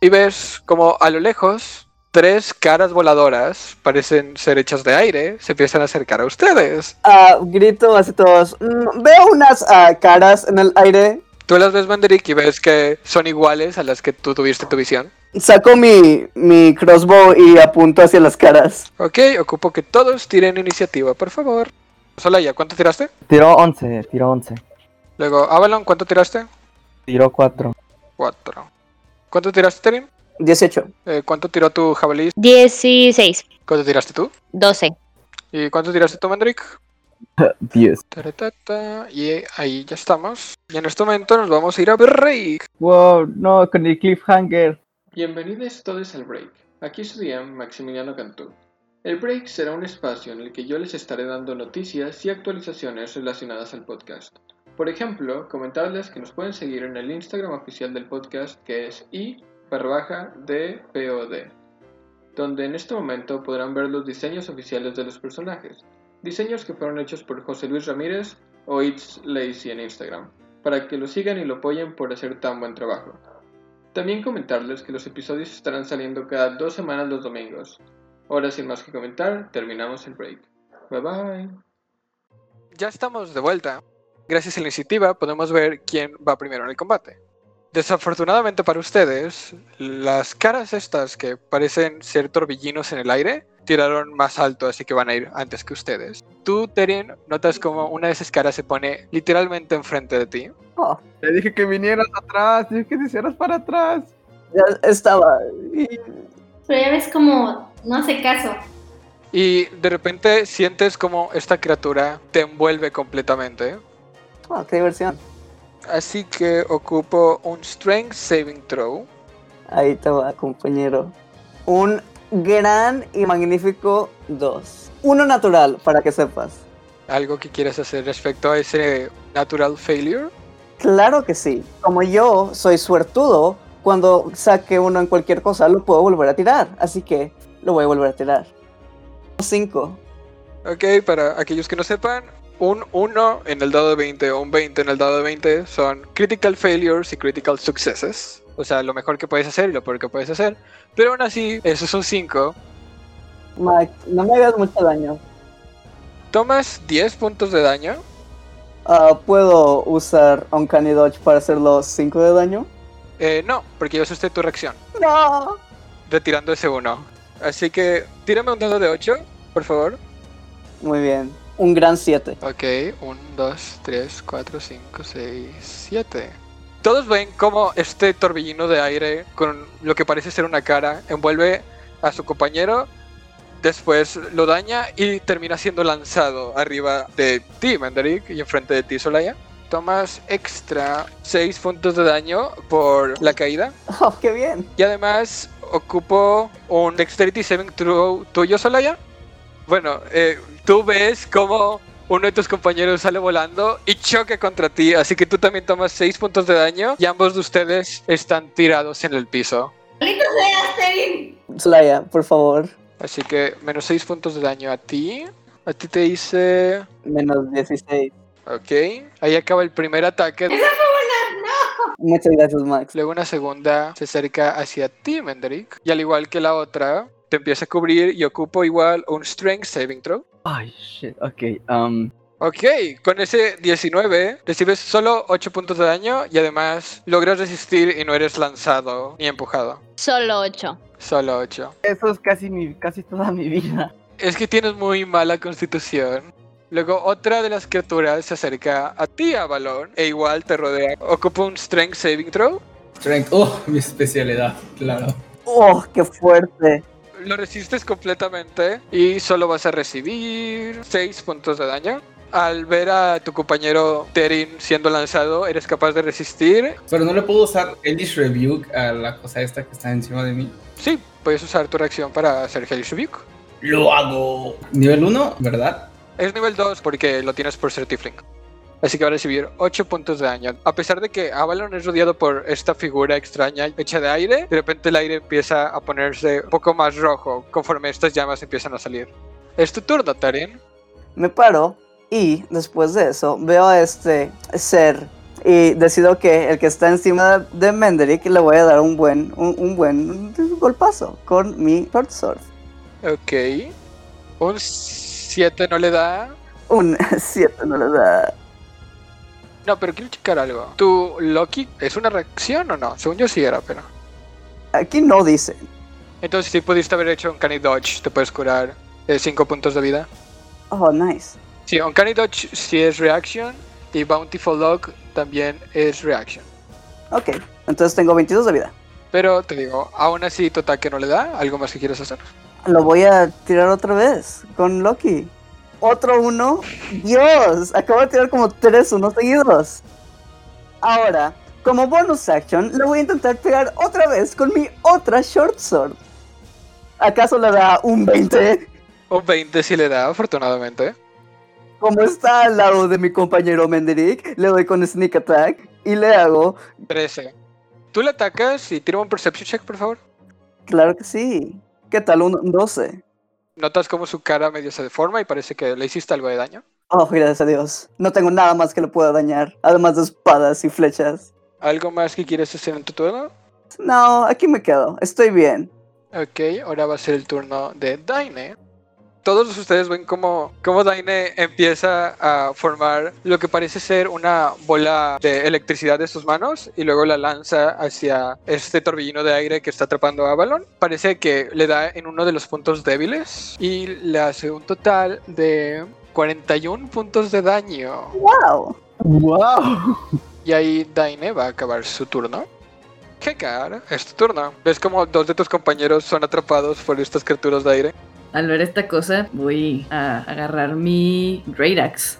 Speaker 1: Y ves como a lo lejos, tres caras voladoras, parecen ser hechas de aire, se empiezan a acercar a ustedes.
Speaker 3: Ah, grito así todos. "Mm, veo unas ah, caras en el aire.
Speaker 1: Tú las ves, Manderick, y ves que son iguales a las que tú tuviste en tu visión.
Speaker 3: Saco mi, mi crossbow y apunto hacia las caras.
Speaker 1: Ok, ocupo que todos tiren iniciativa, por favor. Solaya, ¿cuánto tiraste?
Speaker 2: Tiró 11, tiró 11.
Speaker 1: Luego, Avalon, ¿cuánto tiraste?
Speaker 2: Tiró 4.
Speaker 1: Cuatro. ¿Cuánto tiraste, Terin?
Speaker 3: 18.
Speaker 1: Eh, ¿Cuánto tiró tu jabalí?
Speaker 5: 16,
Speaker 1: ¿Cuánto tiraste tú?
Speaker 5: 12.
Speaker 1: ¿Y cuánto tiraste tú, Manderick?
Speaker 2: 10.
Speaker 1: Taratata, Y ahí ya estamos. Y en este momento nos vamos a ir a break.
Speaker 2: Wow, no, con el cliffhanger.
Speaker 1: Bienvenidos todos al break. Aquí su DM Maximiliano Cantú. El break será un espacio en el que yo les estaré dando noticias y actualizaciones relacionadas al podcast. Por ejemplo, comentarles que nos pueden seguir en el Instagram oficial del podcast que es i barra baja dpod, donde en este momento podrán ver los diseños oficiales de los personajes, diseños que fueron hechos por José Luis Ramírez o It's Lazy en Instagram, para que lo sigan y lo apoyen por hacer tan buen trabajo. También comentarles que los episodios estarán saliendo cada dos semanas los domingos. Ahora sin más que comentar, terminamos el break. Bye bye. Ya estamos de vuelta. Gracias a la iniciativa podemos ver quién va primero en el combate. Desafortunadamente para ustedes, las caras estas que parecen ser torbellinos en el aire tiraron más alto, así que van a ir antes que ustedes. Tú, Terin, notas como una de esas caras se pone literalmente enfrente de ti.
Speaker 3: Oh,
Speaker 2: Le dije que vinieras atrás, dije que te hicieras para atrás.
Speaker 3: ya estaba.
Speaker 4: Pero ya ves como no hace caso.
Speaker 1: Y de repente sientes como esta criatura te envuelve completamente.
Speaker 3: Oh, qué diversión.
Speaker 1: Así que ocupo un Strength Saving Throw.
Speaker 3: Ahí te va, compañero. Un gran y magnífico 2. Uno natural, para que sepas.
Speaker 1: ¿Algo que quieras hacer respecto a ese Natural Failure?
Speaker 3: Claro que sí. Como yo soy suertudo, cuando saque uno en cualquier cosa lo puedo volver a tirar. Así que lo voy a volver a tirar. 5.
Speaker 1: Ok, para aquellos que no sepan, un 1 en el dado de 20 o un 20 en el dado de 20 son Critical Failures y Critical Successes. O sea, lo mejor que puedes hacer y lo peor que puedes hacer. Pero aún así, eso es un 5.
Speaker 3: Max, no me hagas mucho daño.
Speaker 1: Tomas 10 puntos de daño.
Speaker 3: Ah, ¿Puedo usar Uncanny Dodge para hacer los 5 de daño?
Speaker 1: Eh, no, porque yo asusté tu reacción.
Speaker 3: ¡No!
Speaker 1: retirando ese 1. Así que tírame un dado de 8, por favor.
Speaker 3: Muy bien. Un gran 7.
Speaker 1: Ok, 1, 2, 3, 4, 5, 6, 7. Todos ven cómo este torbellino de aire con lo que parece ser una cara envuelve a su compañero, después lo daña y termina siendo lanzado arriba de ti, Mandaric, y enfrente de ti, Solaya. Tomas extra 6 puntos de daño por la caída.
Speaker 3: ¡Oh, qué bien!
Speaker 1: Y además ocupo un Dexterity Saving Throw tuyo, Solaya. Bueno, eh, tú ves cómo uno de tus compañeros sale volando y choca contra ti, así que tú también tomas 6 puntos de daño y ambos de ustedes están tirados en el piso.
Speaker 3: Slaya, por favor.
Speaker 1: Así que menos 6 puntos de daño a ti. A ti te hice...
Speaker 3: Menos 16.
Speaker 1: Ok. Ahí acaba el primer ataque.
Speaker 3: Muchas gracias, Max.
Speaker 1: Luego una segunda se acerca hacia ti, Menderick. Y al igual que la otra, te empieza a cubrir y ocupo igual un Strength Saving Throw.
Speaker 2: Ay, shit, ok. Um,
Speaker 1: Ok, con ese 19 recibes solo 8 puntos de daño y además logras resistir y no eres lanzado ni empujado.
Speaker 5: Solo 8.
Speaker 1: Solo 8.
Speaker 2: eso es casi mi, casi toda mi vida.
Speaker 1: Es que tienes muy mala constitución. Luego otra de las criaturas se acerca a ti, Avalon, e igual te rodea. Ocupa un Strength Saving Throw.
Speaker 7: Strength. Oh, mi especialidad, claro.
Speaker 3: ¡Oh, qué fuerte!
Speaker 1: Lo resistes completamente y solo vas a recibir 6 puntos de daño. Al ver a tu compañero Terin siendo lanzado, eres capaz de resistir.
Speaker 7: Pero no le puedo usar Eldish Rebuke a la cosa esta que está encima de mí.
Speaker 1: Sí, puedes usar tu reacción para hacer Hellish Rebuke.
Speaker 7: Lo hago. Nivel 1, ¿verdad?
Speaker 1: Es nivel 2 porque lo tienes por ser Tiefling. Así que va a recibir 8 puntos de daño. A pesar de que Avalon es rodeado por esta figura extraña hecha de aire, de repente el aire empieza a ponerse un poco más rojo conforme estas llamas empiezan a salir. Es tu turno, Tarin.
Speaker 3: Me paro y después de eso veo a este ser y decido que el que está encima de Menderick le voy a dar un buen, un, un buen golpazo con mi short sword.
Speaker 1: Ok. Un 7 no le da.
Speaker 3: Un 7 no le da.
Speaker 1: No, pero quiero checar algo. ¿Tu Loki es una reacción o no? Según yo sí era, pero.
Speaker 3: Aquí no dice.
Speaker 1: Entonces, si pudiste haber hecho un Canny Dodge, te puedes curar 5 puntos de vida.
Speaker 3: Oh, nice.
Speaker 1: Sí, Uncanny Dodge sí es reaction y Bountiful Lock también es reaction.
Speaker 3: Ok, entonces tengo 22 de vida.
Speaker 1: Pero te digo, aún así tu ataque no le da. ¿Algo más que quieras hacer?
Speaker 3: Lo voy a tirar otra vez con Loki. Otro uno. Dios, acabo de tirar como tres unos seguidos. Ahora, como bonus action, le voy a intentar pegar otra vez con mi otra short sword. ¿Acaso le da un 20?
Speaker 1: Un 20 sí le da, afortunadamente.
Speaker 3: Como está al lado de mi compañero Menderick, le doy con sneak attack y le hago.
Speaker 1: 13. Tú le atacas y tira un perception check, por favor.
Speaker 3: Claro que sí. ¿Qué tal? Un 12.
Speaker 1: Notas como su cara medio se deforma y parece que le hiciste algo de daño.
Speaker 3: Oh, gracias a Dios. No tengo nada más que le pueda dañar, además de espadas y flechas.
Speaker 1: ¿Algo más que quieres hacer en tu turno?
Speaker 3: No, aquí me quedo. Estoy bien.
Speaker 1: Ok, ahora va a ser el turno de Daine. Todos ustedes ven cómo, cómo Daine empieza a formar lo que parece ser una bola de electricidad de sus manos y luego la lanza hacia este torbellino de aire que está atrapando a Avalon. Parece que le da en uno de los puntos débiles y le hace un total de 41 puntos de daño.
Speaker 3: ¡Wow!
Speaker 2: ¡Wow!
Speaker 1: Y ahí Daine va a acabar su turno. Hekar, es tu turno. Ves como dos de tus compañeros son atrapados por estas criaturas de aire.
Speaker 6: Al ver esta cosa, voy a agarrar mi Great Axe.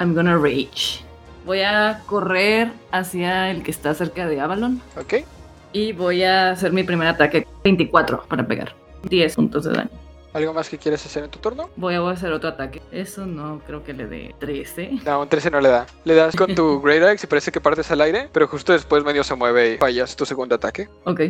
Speaker 6: I'm gonna rage. Voy a correr hacia el que está cerca de Avalon
Speaker 1: ¿Ok?
Speaker 6: y voy a hacer mi primer ataque. 24 para pegar. 10 puntos de daño.
Speaker 1: ¿Algo más que quieres hacer en tu turno?
Speaker 6: Voy a hacer otro ataque. Eso no creo que le dé 13.
Speaker 1: No, un 13 no le da. Le das con tu Great Axe y parece que partes al aire, pero justo después medio se mueve y fallas tu segundo ataque.
Speaker 6: Ok.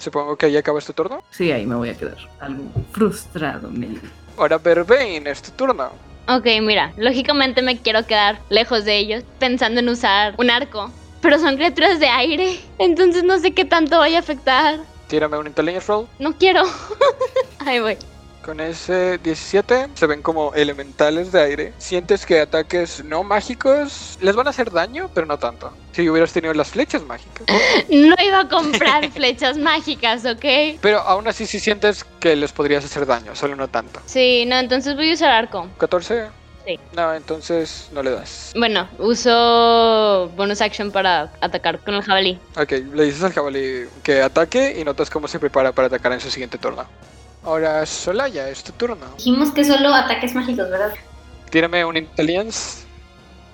Speaker 1: Supongo que ahí acabas tu turno.
Speaker 6: Sí, ahí me voy a quedar. Algo frustrado, Mel.
Speaker 1: Ahora Vervain, es tu turno.
Speaker 5: Ok, mira, lógicamente me quiero quedar lejos de ellos, pensando en usar un arco. Pero son criaturas de aire, entonces no sé qué tanto vaya a afectar.
Speaker 1: Tírame un Intelligence Roll.
Speaker 5: No quiero. Ahí voy.
Speaker 1: Con ese 17 se ven como elementales de aire. Sientes que ataques no mágicos les van a hacer daño, pero no tanto. Si hubieras tenido las flechas mágicas.
Speaker 5: No iba a comprar flechas mágicas, ¿ok?
Speaker 1: Pero aún así sí sientes que les podrías hacer daño, solo no tanto.
Speaker 5: Sí, no, entonces voy a usar arco.
Speaker 1: 14.
Speaker 5: Sí.
Speaker 1: No, entonces no le das.
Speaker 5: Bueno, uso bonus action para atacar con el jabalí.
Speaker 1: Ok, le dices al jabalí que ataque y notas cómo se prepara para atacar en su siguiente turno. Ahora, Solaya, es tu turno.
Speaker 4: Dijimos que solo ataques mágicos, ¿verdad?
Speaker 1: Tírame un Intelligence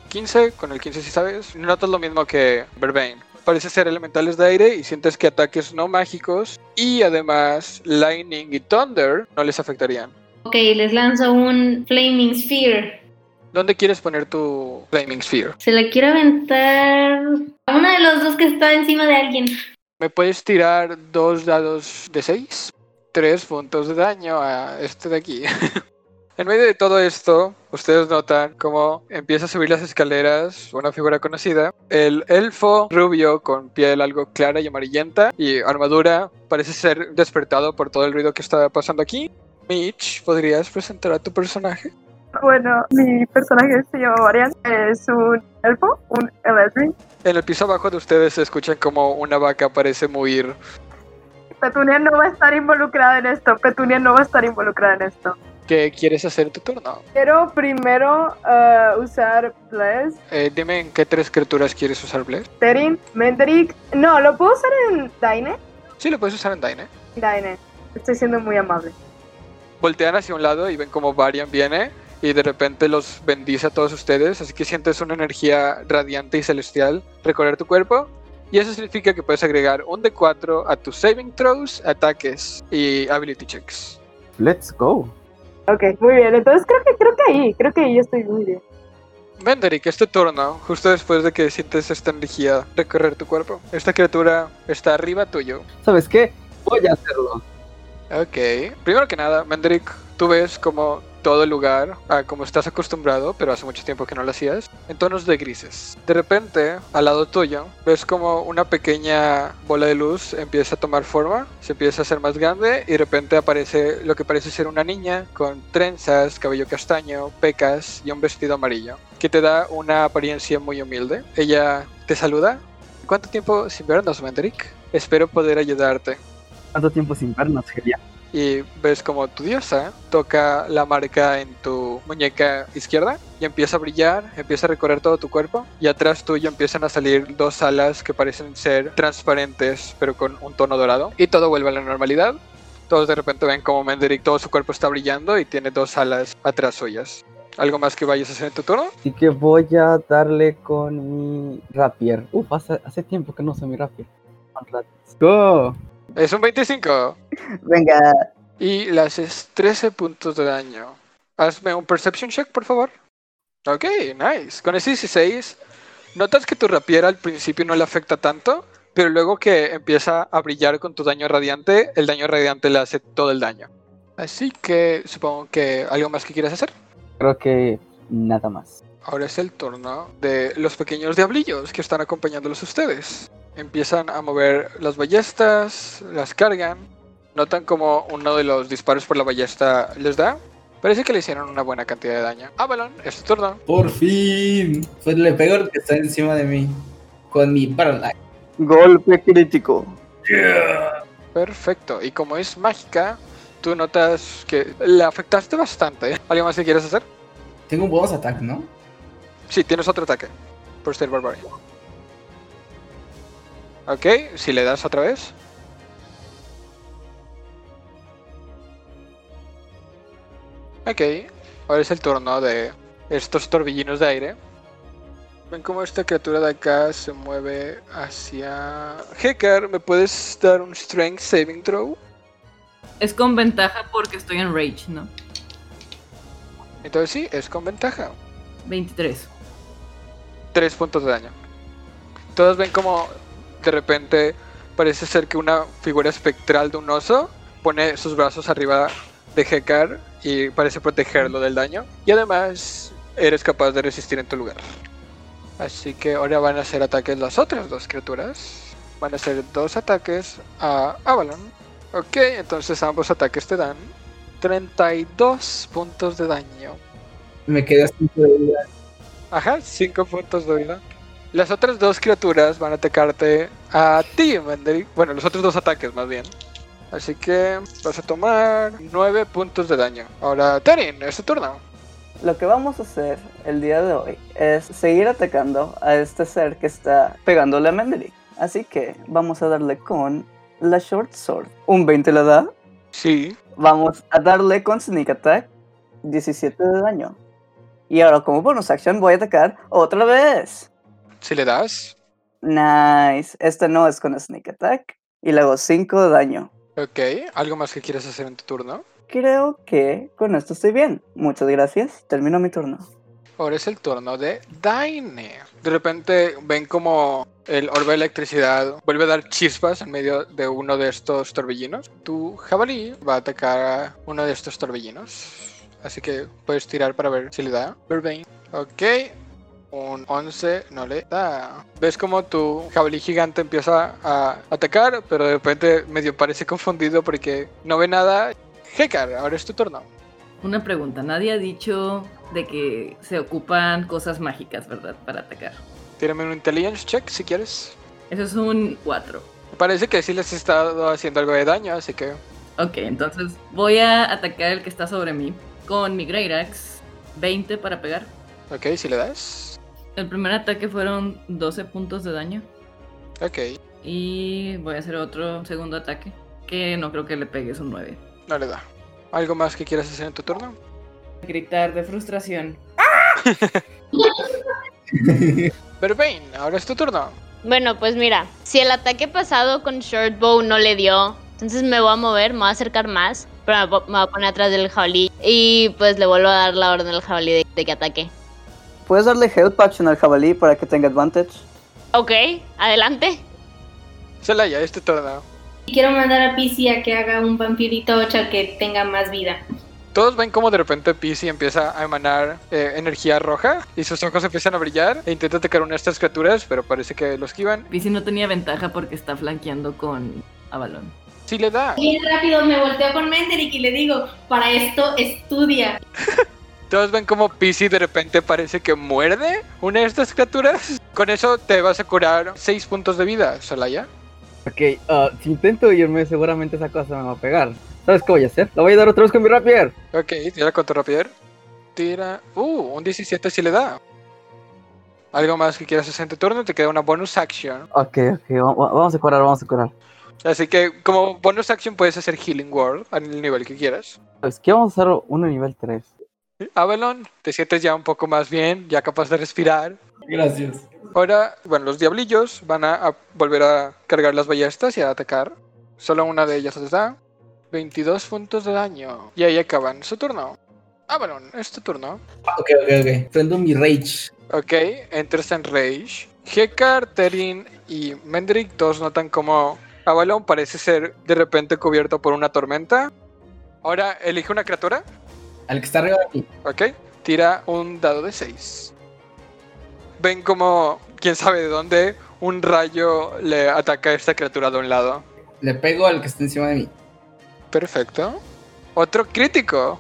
Speaker 1: 15, con el 15 si sabes. Notas lo mismo que Vervain. Parece ser elementales de aire y sientes que ataques no mágicos y además Lightning y Thunder no les afectarían.
Speaker 4: Ok, les lanzo un Flaming Sphere.
Speaker 1: ¿Dónde quieres poner tu Flaming Sphere?
Speaker 4: Se la quiero aventar a uno de los dos que está encima de alguien.
Speaker 1: ¿Me puedes tirar dos dados de 6? Tres puntos de daño a este de aquí. en medio de todo esto, ustedes notan cómo empieza a subir las escaleras una figura conocida. El elfo rubio con piel algo clara y amarillenta y armadura parece ser despertado por todo el ruido que está pasando aquí. Mitch, ¿podrías presentar a tu personaje?
Speaker 8: Bueno, mi personaje se llama Varian, es un elfo, un Eladrin.
Speaker 1: En el piso abajo de ustedes se escuchan como una vaca parece huir.
Speaker 8: Petunia no va a estar involucrada en esto, Petunia no va a estar involucrada en esto.
Speaker 1: ¿Qué quieres hacer en tu turno?
Speaker 8: Quiero primero eh, usar Bless,
Speaker 1: Eh, dime en qué tres criaturas quieres usar Bless.
Speaker 8: Terin, Mendrick. No, ¿lo puedo usar en Daine?
Speaker 1: Sí, lo puedes usar en Daine.
Speaker 8: Daine. Estoy siendo muy amable.
Speaker 1: Voltean hacia un lado y ven como Varian viene y de repente los bendice a todos ustedes, así que sientes una energía radiante y celestial recorrer tu cuerpo. Y eso significa que puedes agregar un D4 a tus saving throws, ataques y ability checks.
Speaker 2: Let's go.
Speaker 8: Ok, muy bien. Entonces creo que creo que ahí, creo que ahí estoy muy bien.
Speaker 1: Venderick, es tu turno, justo después de que sientes esta energía recorrer tu cuerpo. Esta criatura está arriba tuyo.
Speaker 2: ¿Sabes qué? Voy a hacerlo.
Speaker 1: Ok. Primero que nada, Mendrick, tú ves como todo el lugar, ah, como estás acostumbrado, pero hace mucho tiempo que no lo hacías, en tonos de grises. De repente, al lado tuyo, ves como una pequeña bola de luz empieza a tomar forma, se empieza a hacer más grande y de repente aparece lo que parece ser una niña con trenzas, cabello castaño, pecas y un vestido amarillo, que te da una apariencia muy humilde. Ella te saluda. ¿Cuánto tiempo sin vernos, Mendrick? Espero poder ayudarte
Speaker 2: ¿Cuánto tiempo sin vernos, Gelia?
Speaker 1: Y ves como tu diosa toca la marca en tu muñeca izquierda y empieza a brillar, empieza a recorrer todo tu cuerpo y atrás tuyo empiezan a salir dos alas que parecen ser transparentes pero con un tono dorado y todo vuelve a la normalidad. Todos de repente ven como Menderick todo su cuerpo está brillando y tiene dos alas atrás suyas. ¿Algo más que vayas a hacer en tu turno?
Speaker 2: Así que voy a darle con mi rapier. Uf, hace, hace tiempo que no uso mi rapier. Let's go.
Speaker 1: Es un 25
Speaker 3: Venga,
Speaker 1: y le haces 13 puntos de daño. Hazme un perception check, por favor. Ok, nice. Con ese 16, notas que tu rapier al principio no le afecta tanto, pero luego que empieza a brillar con tu daño radiante, el daño radiante le hace todo el daño. Así que supongo que algo más que quieras hacer.
Speaker 2: Creo que nada más.
Speaker 1: Ahora es el turno de los pequeños diablillos que están acompañándolos a ustedes. Empiezan a mover las ballestas, las cargan. Notan como uno de los disparos por la ballesta les da. Parece que le hicieron una buena cantidad de daño. Avalon, es tu turno.
Speaker 7: Por fin. Pues le pego al que está encima de mí. Con mi paralyze.
Speaker 3: golpe crítico.
Speaker 1: Perfecto. Y como es mágica, tú notas que le afectaste bastante. ¿eh? ¿Algo más que quieres hacer?
Speaker 7: Tengo un bonus attack, ¿no?
Speaker 1: Sí, tienes otro ataque. Por ser Barbarian. Ok, si le das otra vez. Ok, ahora es el turno de estos torbellinos de aire. Ven cómo esta criatura de acá se mueve hacia... Hekar, ¿me puedes dar un Strength Saving Throw?
Speaker 6: Es con ventaja porque estoy en Rage, ¿no?
Speaker 1: Entonces sí, es con ventaja.
Speaker 6: 23.
Speaker 1: 3 puntos de daño. Todos ven como de repente parece ser que una figura espectral de un oso pone sus brazos arriba de Hekar y parece protegerlo del daño. Y además eres capaz de resistir en tu lugar. Así que ahora van a hacer ataques las otras dos criaturas. Van a hacer dos ataques a Avalon. Ok, entonces ambos ataques te dan 32 puntos de daño.
Speaker 7: Me quedé así de vida.
Speaker 1: Ajá, 5 puntos de vida. Las otras dos criaturas van a atacarte a ti, Menderick. Bueno, los otros dos ataques más bien. Así que vas a tomar 9 puntos de daño. Ahora, Terin, es tu turno.
Speaker 3: Lo que vamos a hacer el día de hoy es seguir atacando a este ser que está pegándole a Menderick. Así que vamos a darle con la Short Sword. Un 20 le da.
Speaker 1: Sí.
Speaker 3: Vamos a darle con Sneak Attack 17 de daño. Y ahora como bonus action voy a atacar otra vez.
Speaker 1: Si le das.
Speaker 3: Nice. Este no es con Sneak Attack. Y le hago 5 de daño.
Speaker 1: Ok. ¿Algo más que quieras hacer en tu turno?
Speaker 3: Creo que con esto estoy bien. Muchas gracias. Termino mi turno.
Speaker 1: Ahora es el turno de Daine. De repente ven como el orbe de electricidad vuelve a dar chispas en medio de uno de estos torbellinos. Tu jabalí va a atacar a uno de estos torbellinos. Así que puedes tirar para ver si le da. Vervain. Ok. Un 11 no le da. Ves como tu jabalí gigante empieza a atacar, pero de repente medio parece confundido porque no ve nada. Hekar, ahora es tu turno.
Speaker 6: Una pregunta, nadie ha dicho de que se ocupan cosas mágicas, ¿verdad? Para atacar.
Speaker 1: Tírame un intelligence check si quieres.
Speaker 6: Eso es un 4.
Speaker 1: Me parece que sí les he estado haciendo algo de daño, así que
Speaker 6: Ok, entonces voy a atacar el que está sobre mí. con mi Great Axe, 20 para pegar.
Speaker 1: Ok, si le das.
Speaker 6: El primer ataque fueron 12 puntos de daño.
Speaker 1: Ok,
Speaker 6: Y voy a hacer otro segundo ataque. Que no creo que le pegue, es un 9.
Speaker 1: no le da. ¿Algo más que quieras hacer en tu turno?
Speaker 6: Gritar de frustración.
Speaker 1: Vervain, ahora es tu turno.
Speaker 5: Bueno, pues mira, si el ataque pasado con Short Bow no le dio, entonces me voy a mover, me voy a acercar más, pero me vo- me voy a poner atrás del jabalí y pues le vuelvo a dar la orden al jabalí de, de que ataque.
Speaker 3: Puedes darle help action al jabalí para que tenga advantage.
Speaker 5: Ok, adelante.
Speaker 1: Celaya, es tu turno.
Speaker 4: Y quiero mandar a PC a que haga un vampirito 8 que tenga más vida.
Speaker 1: Todos ven como de repente PC empieza a emanar eh, energía roja y sus ojos empiezan a brillar e intenta atacar una de estas criaturas, pero parece que lo esquivan.
Speaker 6: Pisi no tenía ventaja porque está flanqueando con Avalon.
Speaker 1: Sí le da.
Speaker 4: Bien rápido me volteo con Menderick y le digo, para esto estudia.
Speaker 1: Todos ven como PC de repente parece que muerde una de estas criaturas. Con eso te vas a curar 6 puntos de vida, Celaya.
Speaker 2: Ok, ah, si intento irme, seguramente esa cosa me va a pegar. ¿Sabes qué voy a hacer? La voy a dar otra vez con mi rapier.
Speaker 1: Ok, tira con tu rapier. Tira. Uh, un 17 sí le da. ¿Algo más que quieras hacer en tu turno? Te queda una bonus action.
Speaker 2: Ok, ok, va- va- vamos a curar, vamos a curar.
Speaker 1: Así que como bonus action puedes hacer Healing Word al nivel que quieras.
Speaker 2: Pues que vamos a hacer uno nivel 3.
Speaker 1: Avalon, te sientes ya un poco más bien, ya capaz de respirar.
Speaker 7: Gracias.
Speaker 1: Ahora, bueno, los diablillos van a, a volver a cargar las ballestas y a atacar. Solo una de ellas les da 22 puntos de daño. Y ahí acaban su turno. Avalon, es tu turno.
Speaker 7: Ok, ok, ok. Prendo mi rage.
Speaker 1: Ok, entras en Rage. Hekar, Terin y Mendrick todos notan como Avalon parece ser de repente cubierto por una tormenta. Ahora elige una criatura.
Speaker 7: Al que está arriba de mí.
Speaker 1: Ok, tira un dado de 6. Ven como, quién sabe de dónde, un rayo le ataca a esta criatura de un lado.
Speaker 7: Le pego al que está encima de mí.
Speaker 1: Perfecto. Otro crítico.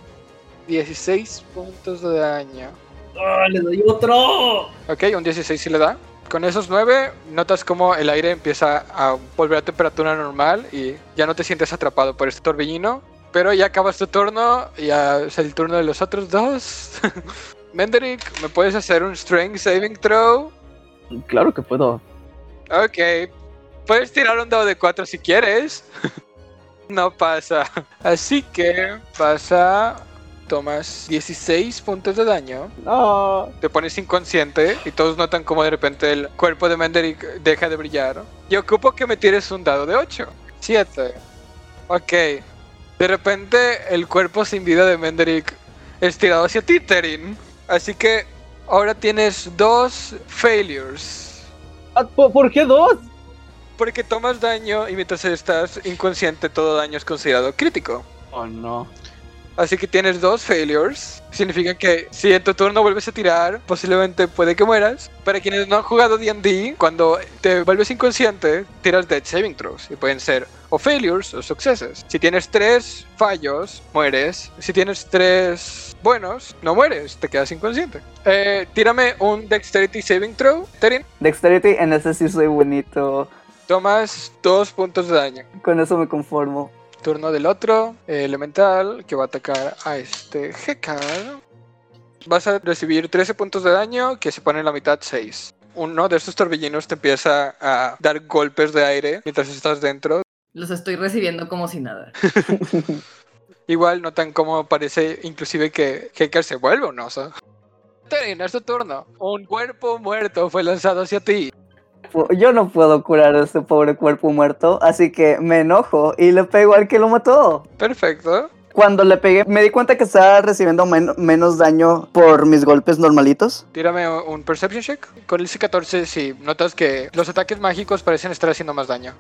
Speaker 1: 16 puntos de daño.
Speaker 7: ¡Oh, le doy otro!
Speaker 1: Ok, un 16 sí le da. Con esos 9, notas como el aire empieza a volver a temperatura normal y ya no te sientes atrapado por este torbellino. Pero ya acabas tu turno, ya es el turno de los otros dos. Menderick, ¿me puedes hacer un Strength Saving Throw?
Speaker 2: Claro que puedo.
Speaker 1: Ok. Puedes tirar un dado de 4 si quieres. no pasa. Así que pasa. Tomas 16 puntos de daño.
Speaker 2: No.
Speaker 1: Te pones inconsciente y todos notan como de repente el cuerpo de Menderick deja de brillar. Y ocupo que me tires un dado de 8. 7. Ok. De repente el cuerpo sin vida de Menderick es tirado hacia ti, Terin. Así que ahora tienes dos failures.
Speaker 2: Ah, ¿Por por qué dos?
Speaker 1: Porque tomas daño y mientras estás inconsciente todo daño es considerado crítico.
Speaker 2: Oh no.
Speaker 1: Así que tienes dos failures. Significa que si en tu turno vuelves a tirar, posiblemente puede que mueras. Para quienes no han jugado D&D, cuando te vuelves inconsciente, tiras dead saving throws. Y pueden ser o failures o successes. Si tienes tres fallos, mueres. Si tienes tres buenos, no mueres, te quedas inconsciente. Eh, tírame un dexterity saving throw, Terin.
Speaker 3: Dexterity, en ese sí soy bonito.
Speaker 1: Tomas dos puntos de daño.
Speaker 3: Con eso me conformo.
Speaker 1: Turno del otro eh, elemental que va a atacar a este Hekar. Vas a recibir 13 puntos de daño que se pone en la mitad 6. Uno de estos torbellinos te empieza a dar golpes de aire mientras estás dentro.
Speaker 6: Los estoy recibiendo como si nada.
Speaker 1: Igual notan cómo parece inclusive que Hekar se vuelve un oso. Terin, es tu turno. Un cuerpo muerto fue lanzado hacia ti.
Speaker 3: Yo no puedo curar a este pobre cuerpo muerto, así que me enojo y le pego al que lo mató.
Speaker 1: Perfecto.
Speaker 3: Cuando le pegué, me di cuenta que estaba recibiendo men- menos daño por mis golpes normalitos.
Speaker 1: Tírame un Perception check. Con el C14 sí, notas que los ataques mágicos parecen estar haciendo más daño.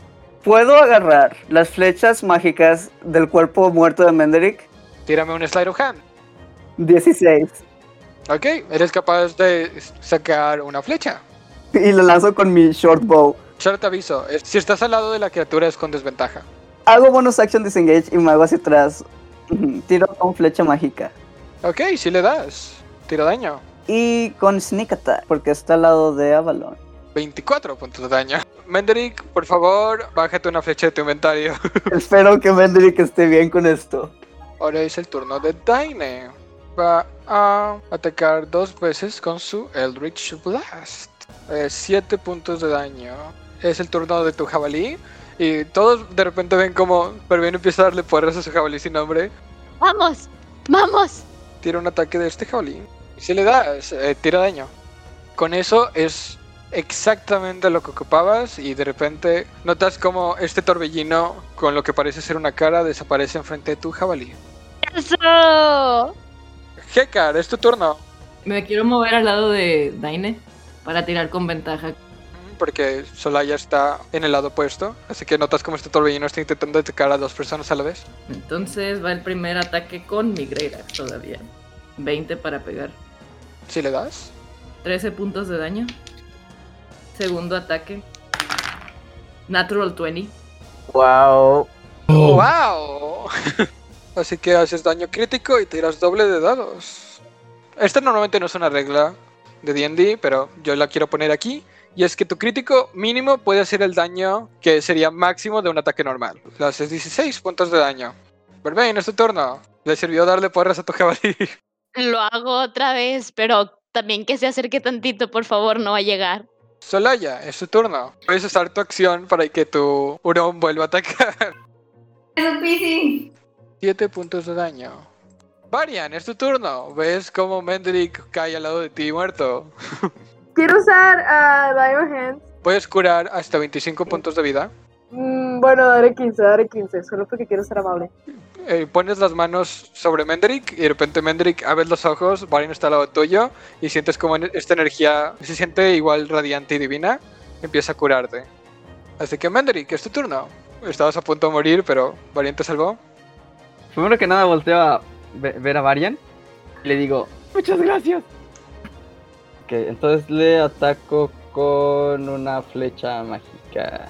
Speaker 3: Puedo agarrar las flechas mágicas del cuerpo muerto de Menderick.
Speaker 1: Tírame un Slide of Hand.
Speaker 3: 16.
Speaker 1: Ok, eres capaz de sacar una flecha.
Speaker 3: Y lo lanzo con mi short bow.
Speaker 1: Te aviso, es- si estás al lado de la criatura es con desventaja.
Speaker 3: Hago bonus action disengage y me hago hacia atrás. Tiro con flecha mágica.
Speaker 1: Ok, si le das. Tiro daño.
Speaker 3: Y con sneak attack, porque está al lado de Avalon.
Speaker 1: 24 puntos de daño. Menderick, por favor, bájate una flecha de tu inventario.
Speaker 3: Espero que Menderick esté bien con esto.
Speaker 1: Ahora es el turno de Daine. va a atacar dos veces con su Eldritch Blast. 7 puntos de daño. Es el turno de tu jabalí. Y todos de repente ven como Pervin empieza a darle porras a su jabalí sin nombre.
Speaker 5: ¡Vamos! ¡Vamos!
Speaker 1: Tira un ataque de este jabalí. Y si le das, eh, tira daño. Con eso es exactamente lo que ocupabas y de repente notas como este torbellino con lo que parece ser una cara desaparece enfrente de tu jabalí.
Speaker 5: ¡Eso!
Speaker 1: Hekar, es tu turno.
Speaker 6: Me quiero mover al lado de Daine para tirar con ventaja.
Speaker 1: Porque Solaya está en el lado opuesto. Así que notas como este torbellino está intentando atacar a dos personas a la vez.
Speaker 6: Entonces va el primer ataque con mi todavía. 20 para pegar.
Speaker 1: Si le das.
Speaker 6: 13 puntos de daño. Segundo ataque. Natural 20.
Speaker 3: Wow.
Speaker 1: ¡Wow! Así que haces daño crítico y tiras doble de dados. Esta normalmente no es una regla de D&D, pero yo la quiero poner aquí. Y es que tu crítico mínimo puede ser el daño que sería máximo de un ataque normal. Le haces 16 puntos de daño. Verbain, es tu turno. Le sirvió darle porras a tu jabalí.
Speaker 5: Lo hago otra vez, pero también que se acerque tantito, por favor, no va a llegar.
Speaker 1: Solaya, es tu turno. Puedes usar tu acción para que tu hurón vuelva a atacar.
Speaker 4: Es un PC.
Speaker 1: 7 puntos de daño. Varian, es tu turno. ¿Ves cómo Mendrick cae al lado de ti muerto?
Speaker 8: Quiero usar a Diamond Hands.
Speaker 1: Puedes curar hasta 25 puntos de vida.
Speaker 8: Mm, bueno, daré 15, daré 15, solo porque quiero ser amable.
Speaker 1: Eh, pones las manos sobre Mendrick y de repente Mendrick abres los ojos, Varian está al lado tuyo y sientes como esta energía se siente igual radiante y divina, empieza a curarte. Así que Mendrick, es tu turno. Estabas a punto de morir, pero Varian te salvó.
Speaker 2: Primero que nada volteo a ver a Varian y le digo, muchas gracias. Ok, entonces le ataco con una flecha mágica.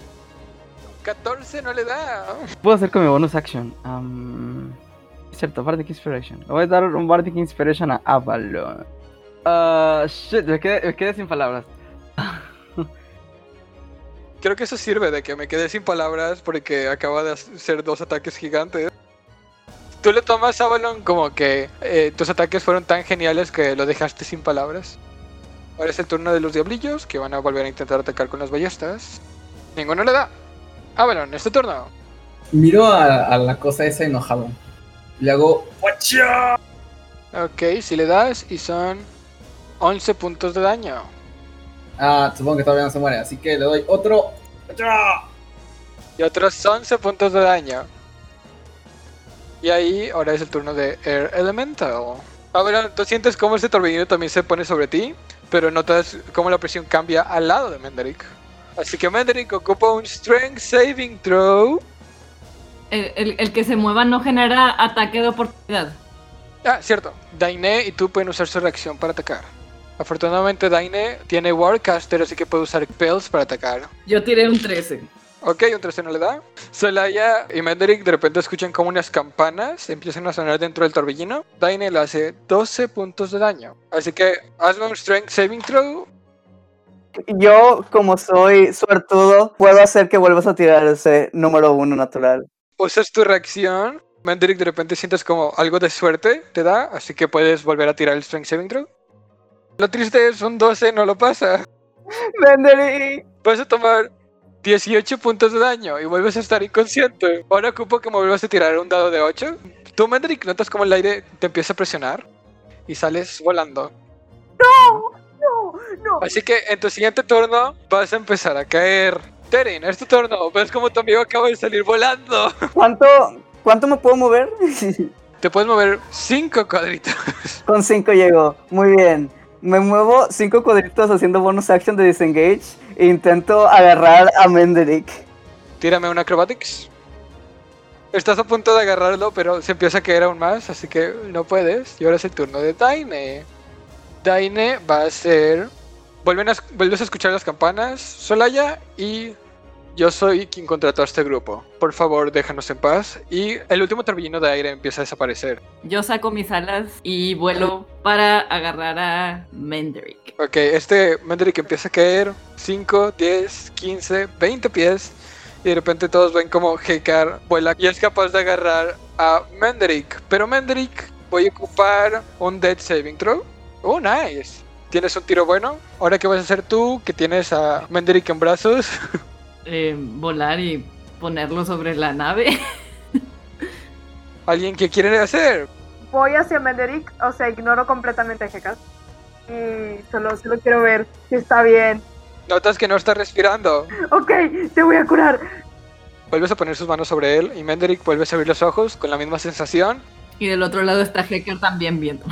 Speaker 1: 14 no le da.
Speaker 2: Puedo hacer con mi bonus action. Am, cierto, Bardic Inspiration. Le voy a dar un Bardic Inspiration a Avalon. Ah, shit, me quedé, me quedé sin palabras.
Speaker 1: Creo que eso sirve de que me quedé sin palabras porque acaba de hacer dos ataques gigantes. Tú le tomas a Avalon como que eh, tus ataques fueron tan geniales que lo dejaste sin palabras. Ahora es el turno de los diablillos que van a volver a intentar atacar con las ballestas. Ninguno le da. Avalon, es tu turno.
Speaker 7: Miro a, a la cosa esa enojado. Le hago. ¡Wacha!
Speaker 1: Ok, si le das y son 11 puntos de daño.
Speaker 7: Ah, supongo que todavía no se muere, así que le doy otro. ¡Wacha!
Speaker 1: Y otros 11 puntos de daño. Y ahí ahora es el turno de Air Elemental. Ahora tú sientes cómo ese torbellino también se pone sobre ti, pero notas cómo la presión cambia al lado de Menderick. Así que Menderick ocupa un Strength Saving Throw.
Speaker 6: El, el- el que se mueva no genera ataque de oportunidad.
Speaker 1: Ah, cierto. Daine y tú pueden usar su reacción para atacar. Afortunadamente Daine tiene Warcaster, así que puede usar spells para atacar.
Speaker 6: Yo tiré un 13.
Speaker 1: Ok, un 13 no le da. Solaya y Menderick de repente escuchan como unas campanas empiezan a sonar dentro del torbellino. Daine le hace 12 puntos de daño. Así que hazme un Strength Saving Throw.
Speaker 3: Yo, como soy suertudo, puedo hacer que vuelvas a tirar ese número uno natural.
Speaker 1: Usas tu reacción. Menderick de repente sientes como algo de suerte te da, así que puedes volver a tirar el Strength Saving Throw. Lo triste es un 12 no lo pasa.
Speaker 3: Menderick.
Speaker 1: Vas a tomar 18 puntos de daño y vuelves a estar inconsciente. Ahora ocupo que me vuelvas a tirar un dado de 8. Tú, Mendrick, notas como el aire te empieza a presionar y sales volando.
Speaker 8: No, no, no.
Speaker 1: Así que en tu siguiente turno vas a empezar a caer. Terin, es tu turno. Ves como tu amigo acaba de salir volando.
Speaker 3: ¿Cuánto, cuánto me puedo mover?
Speaker 1: Te puedes mover 5 cuadritos.
Speaker 3: Con 5 llego. Muy bien. Me muevo 5 cuadritos haciendo bonus action de disengage intento agarrar a Menderick.
Speaker 1: Tírame un acrobatics. Estás a punto de agarrarlo, pero se empieza a caer aún más, así que no puedes. Y ahora es el turno de Daine. Daine va a ser. Vuelven a, vuelves a escuchar las campanas, Solaya, y yo soy quien contrató a este grupo. Por favor, déjanos en paz. Y el último torbellino de aire empieza a desaparecer.
Speaker 6: Yo saco mis alas y vuelo para agarrar a Menderick.
Speaker 1: Ok, este Menderick empieza a caer 5, 10, 15, 20 pies. Y de repente todos ven como Hekar vuela y es capaz de agarrar a Menderick. Pero Menderick voy a ocupar un Dead Saving Throw. Oh, nice. Tienes un tiro bueno. Ahora, ¿qué vas a hacer tú? Que tienes a Menderick en brazos.
Speaker 6: Eh, volar y ponerlo sobre la nave.
Speaker 1: ¿Alguien que quiere hacer?
Speaker 8: Voy hacia Menderick, o sea, ignoro completamente a Hekas. Y solo, solo quiero ver si está bien.
Speaker 1: Notas que no está respirando.
Speaker 8: Ok, te voy a curar.
Speaker 1: Vuelves a poner sus manos sobre él y Menderick vuelves a abrir los ojos con la misma sensación.
Speaker 6: Y del otro lado está Hecker también viendo.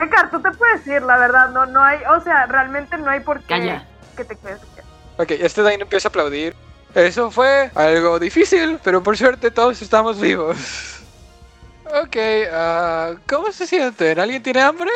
Speaker 8: Hekas, tú te puedes ir, la verdad. No, no hay, o sea, realmente no hay por qué
Speaker 6: Calla.
Speaker 8: que te quedes.
Speaker 1: Ok, este Dino empieza a aplaudir. Eso fue algo difícil, pero por suerte todos estamos vivos. Ok, ah, ¿cómo se sienten? ¿Alguien tiene hambre?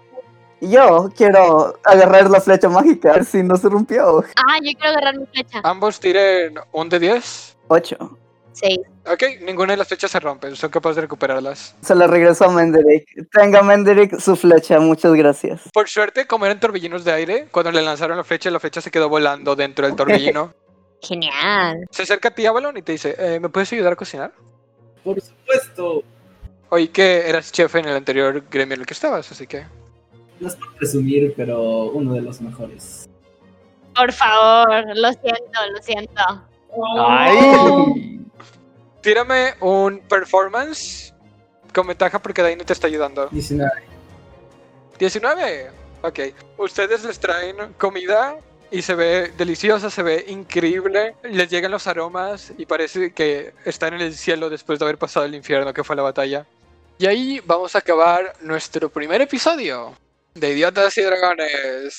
Speaker 3: Yo quiero agarrar la flecha mágica, a ver si no se rompió.
Speaker 5: Ah, yo quiero agarrar mi flecha.
Speaker 1: Ambos tiren un de 10.
Speaker 3: 8.
Speaker 5: Sí.
Speaker 1: Ok, ninguna de las flechas se rompen, son capaces de recuperarlas.
Speaker 3: Se la regreso a Menderick. Tenga Menderick su flecha, muchas gracias.
Speaker 1: Por suerte, como eran torbellinos de aire, cuando le lanzaron la flecha, la flecha se quedó volando dentro del torbellino.
Speaker 5: Genial.
Speaker 1: se acerca a ti, Avalon, y te dice, eh, ¿me puedes ayudar a cocinar?
Speaker 7: Por supuesto.
Speaker 1: Oí que eras chef en el anterior gremio en el que estabas, así que...
Speaker 7: No es por presumir, pero uno de los mejores.
Speaker 5: Por favor, lo siento, lo siento.
Speaker 2: ¡Ay!
Speaker 1: Tírame un performance con ventaja porque Daino te está ayudando.
Speaker 7: 19.
Speaker 1: 19. Ok. Ustedes les traen comida y se ve deliciosa, se ve increíble. Les llegan los aromas y parece que están en el cielo después de haber pasado el infierno que fue la batalla. Y ahí vamos a acabar nuestro primer episodio de Idiotas y Dragones.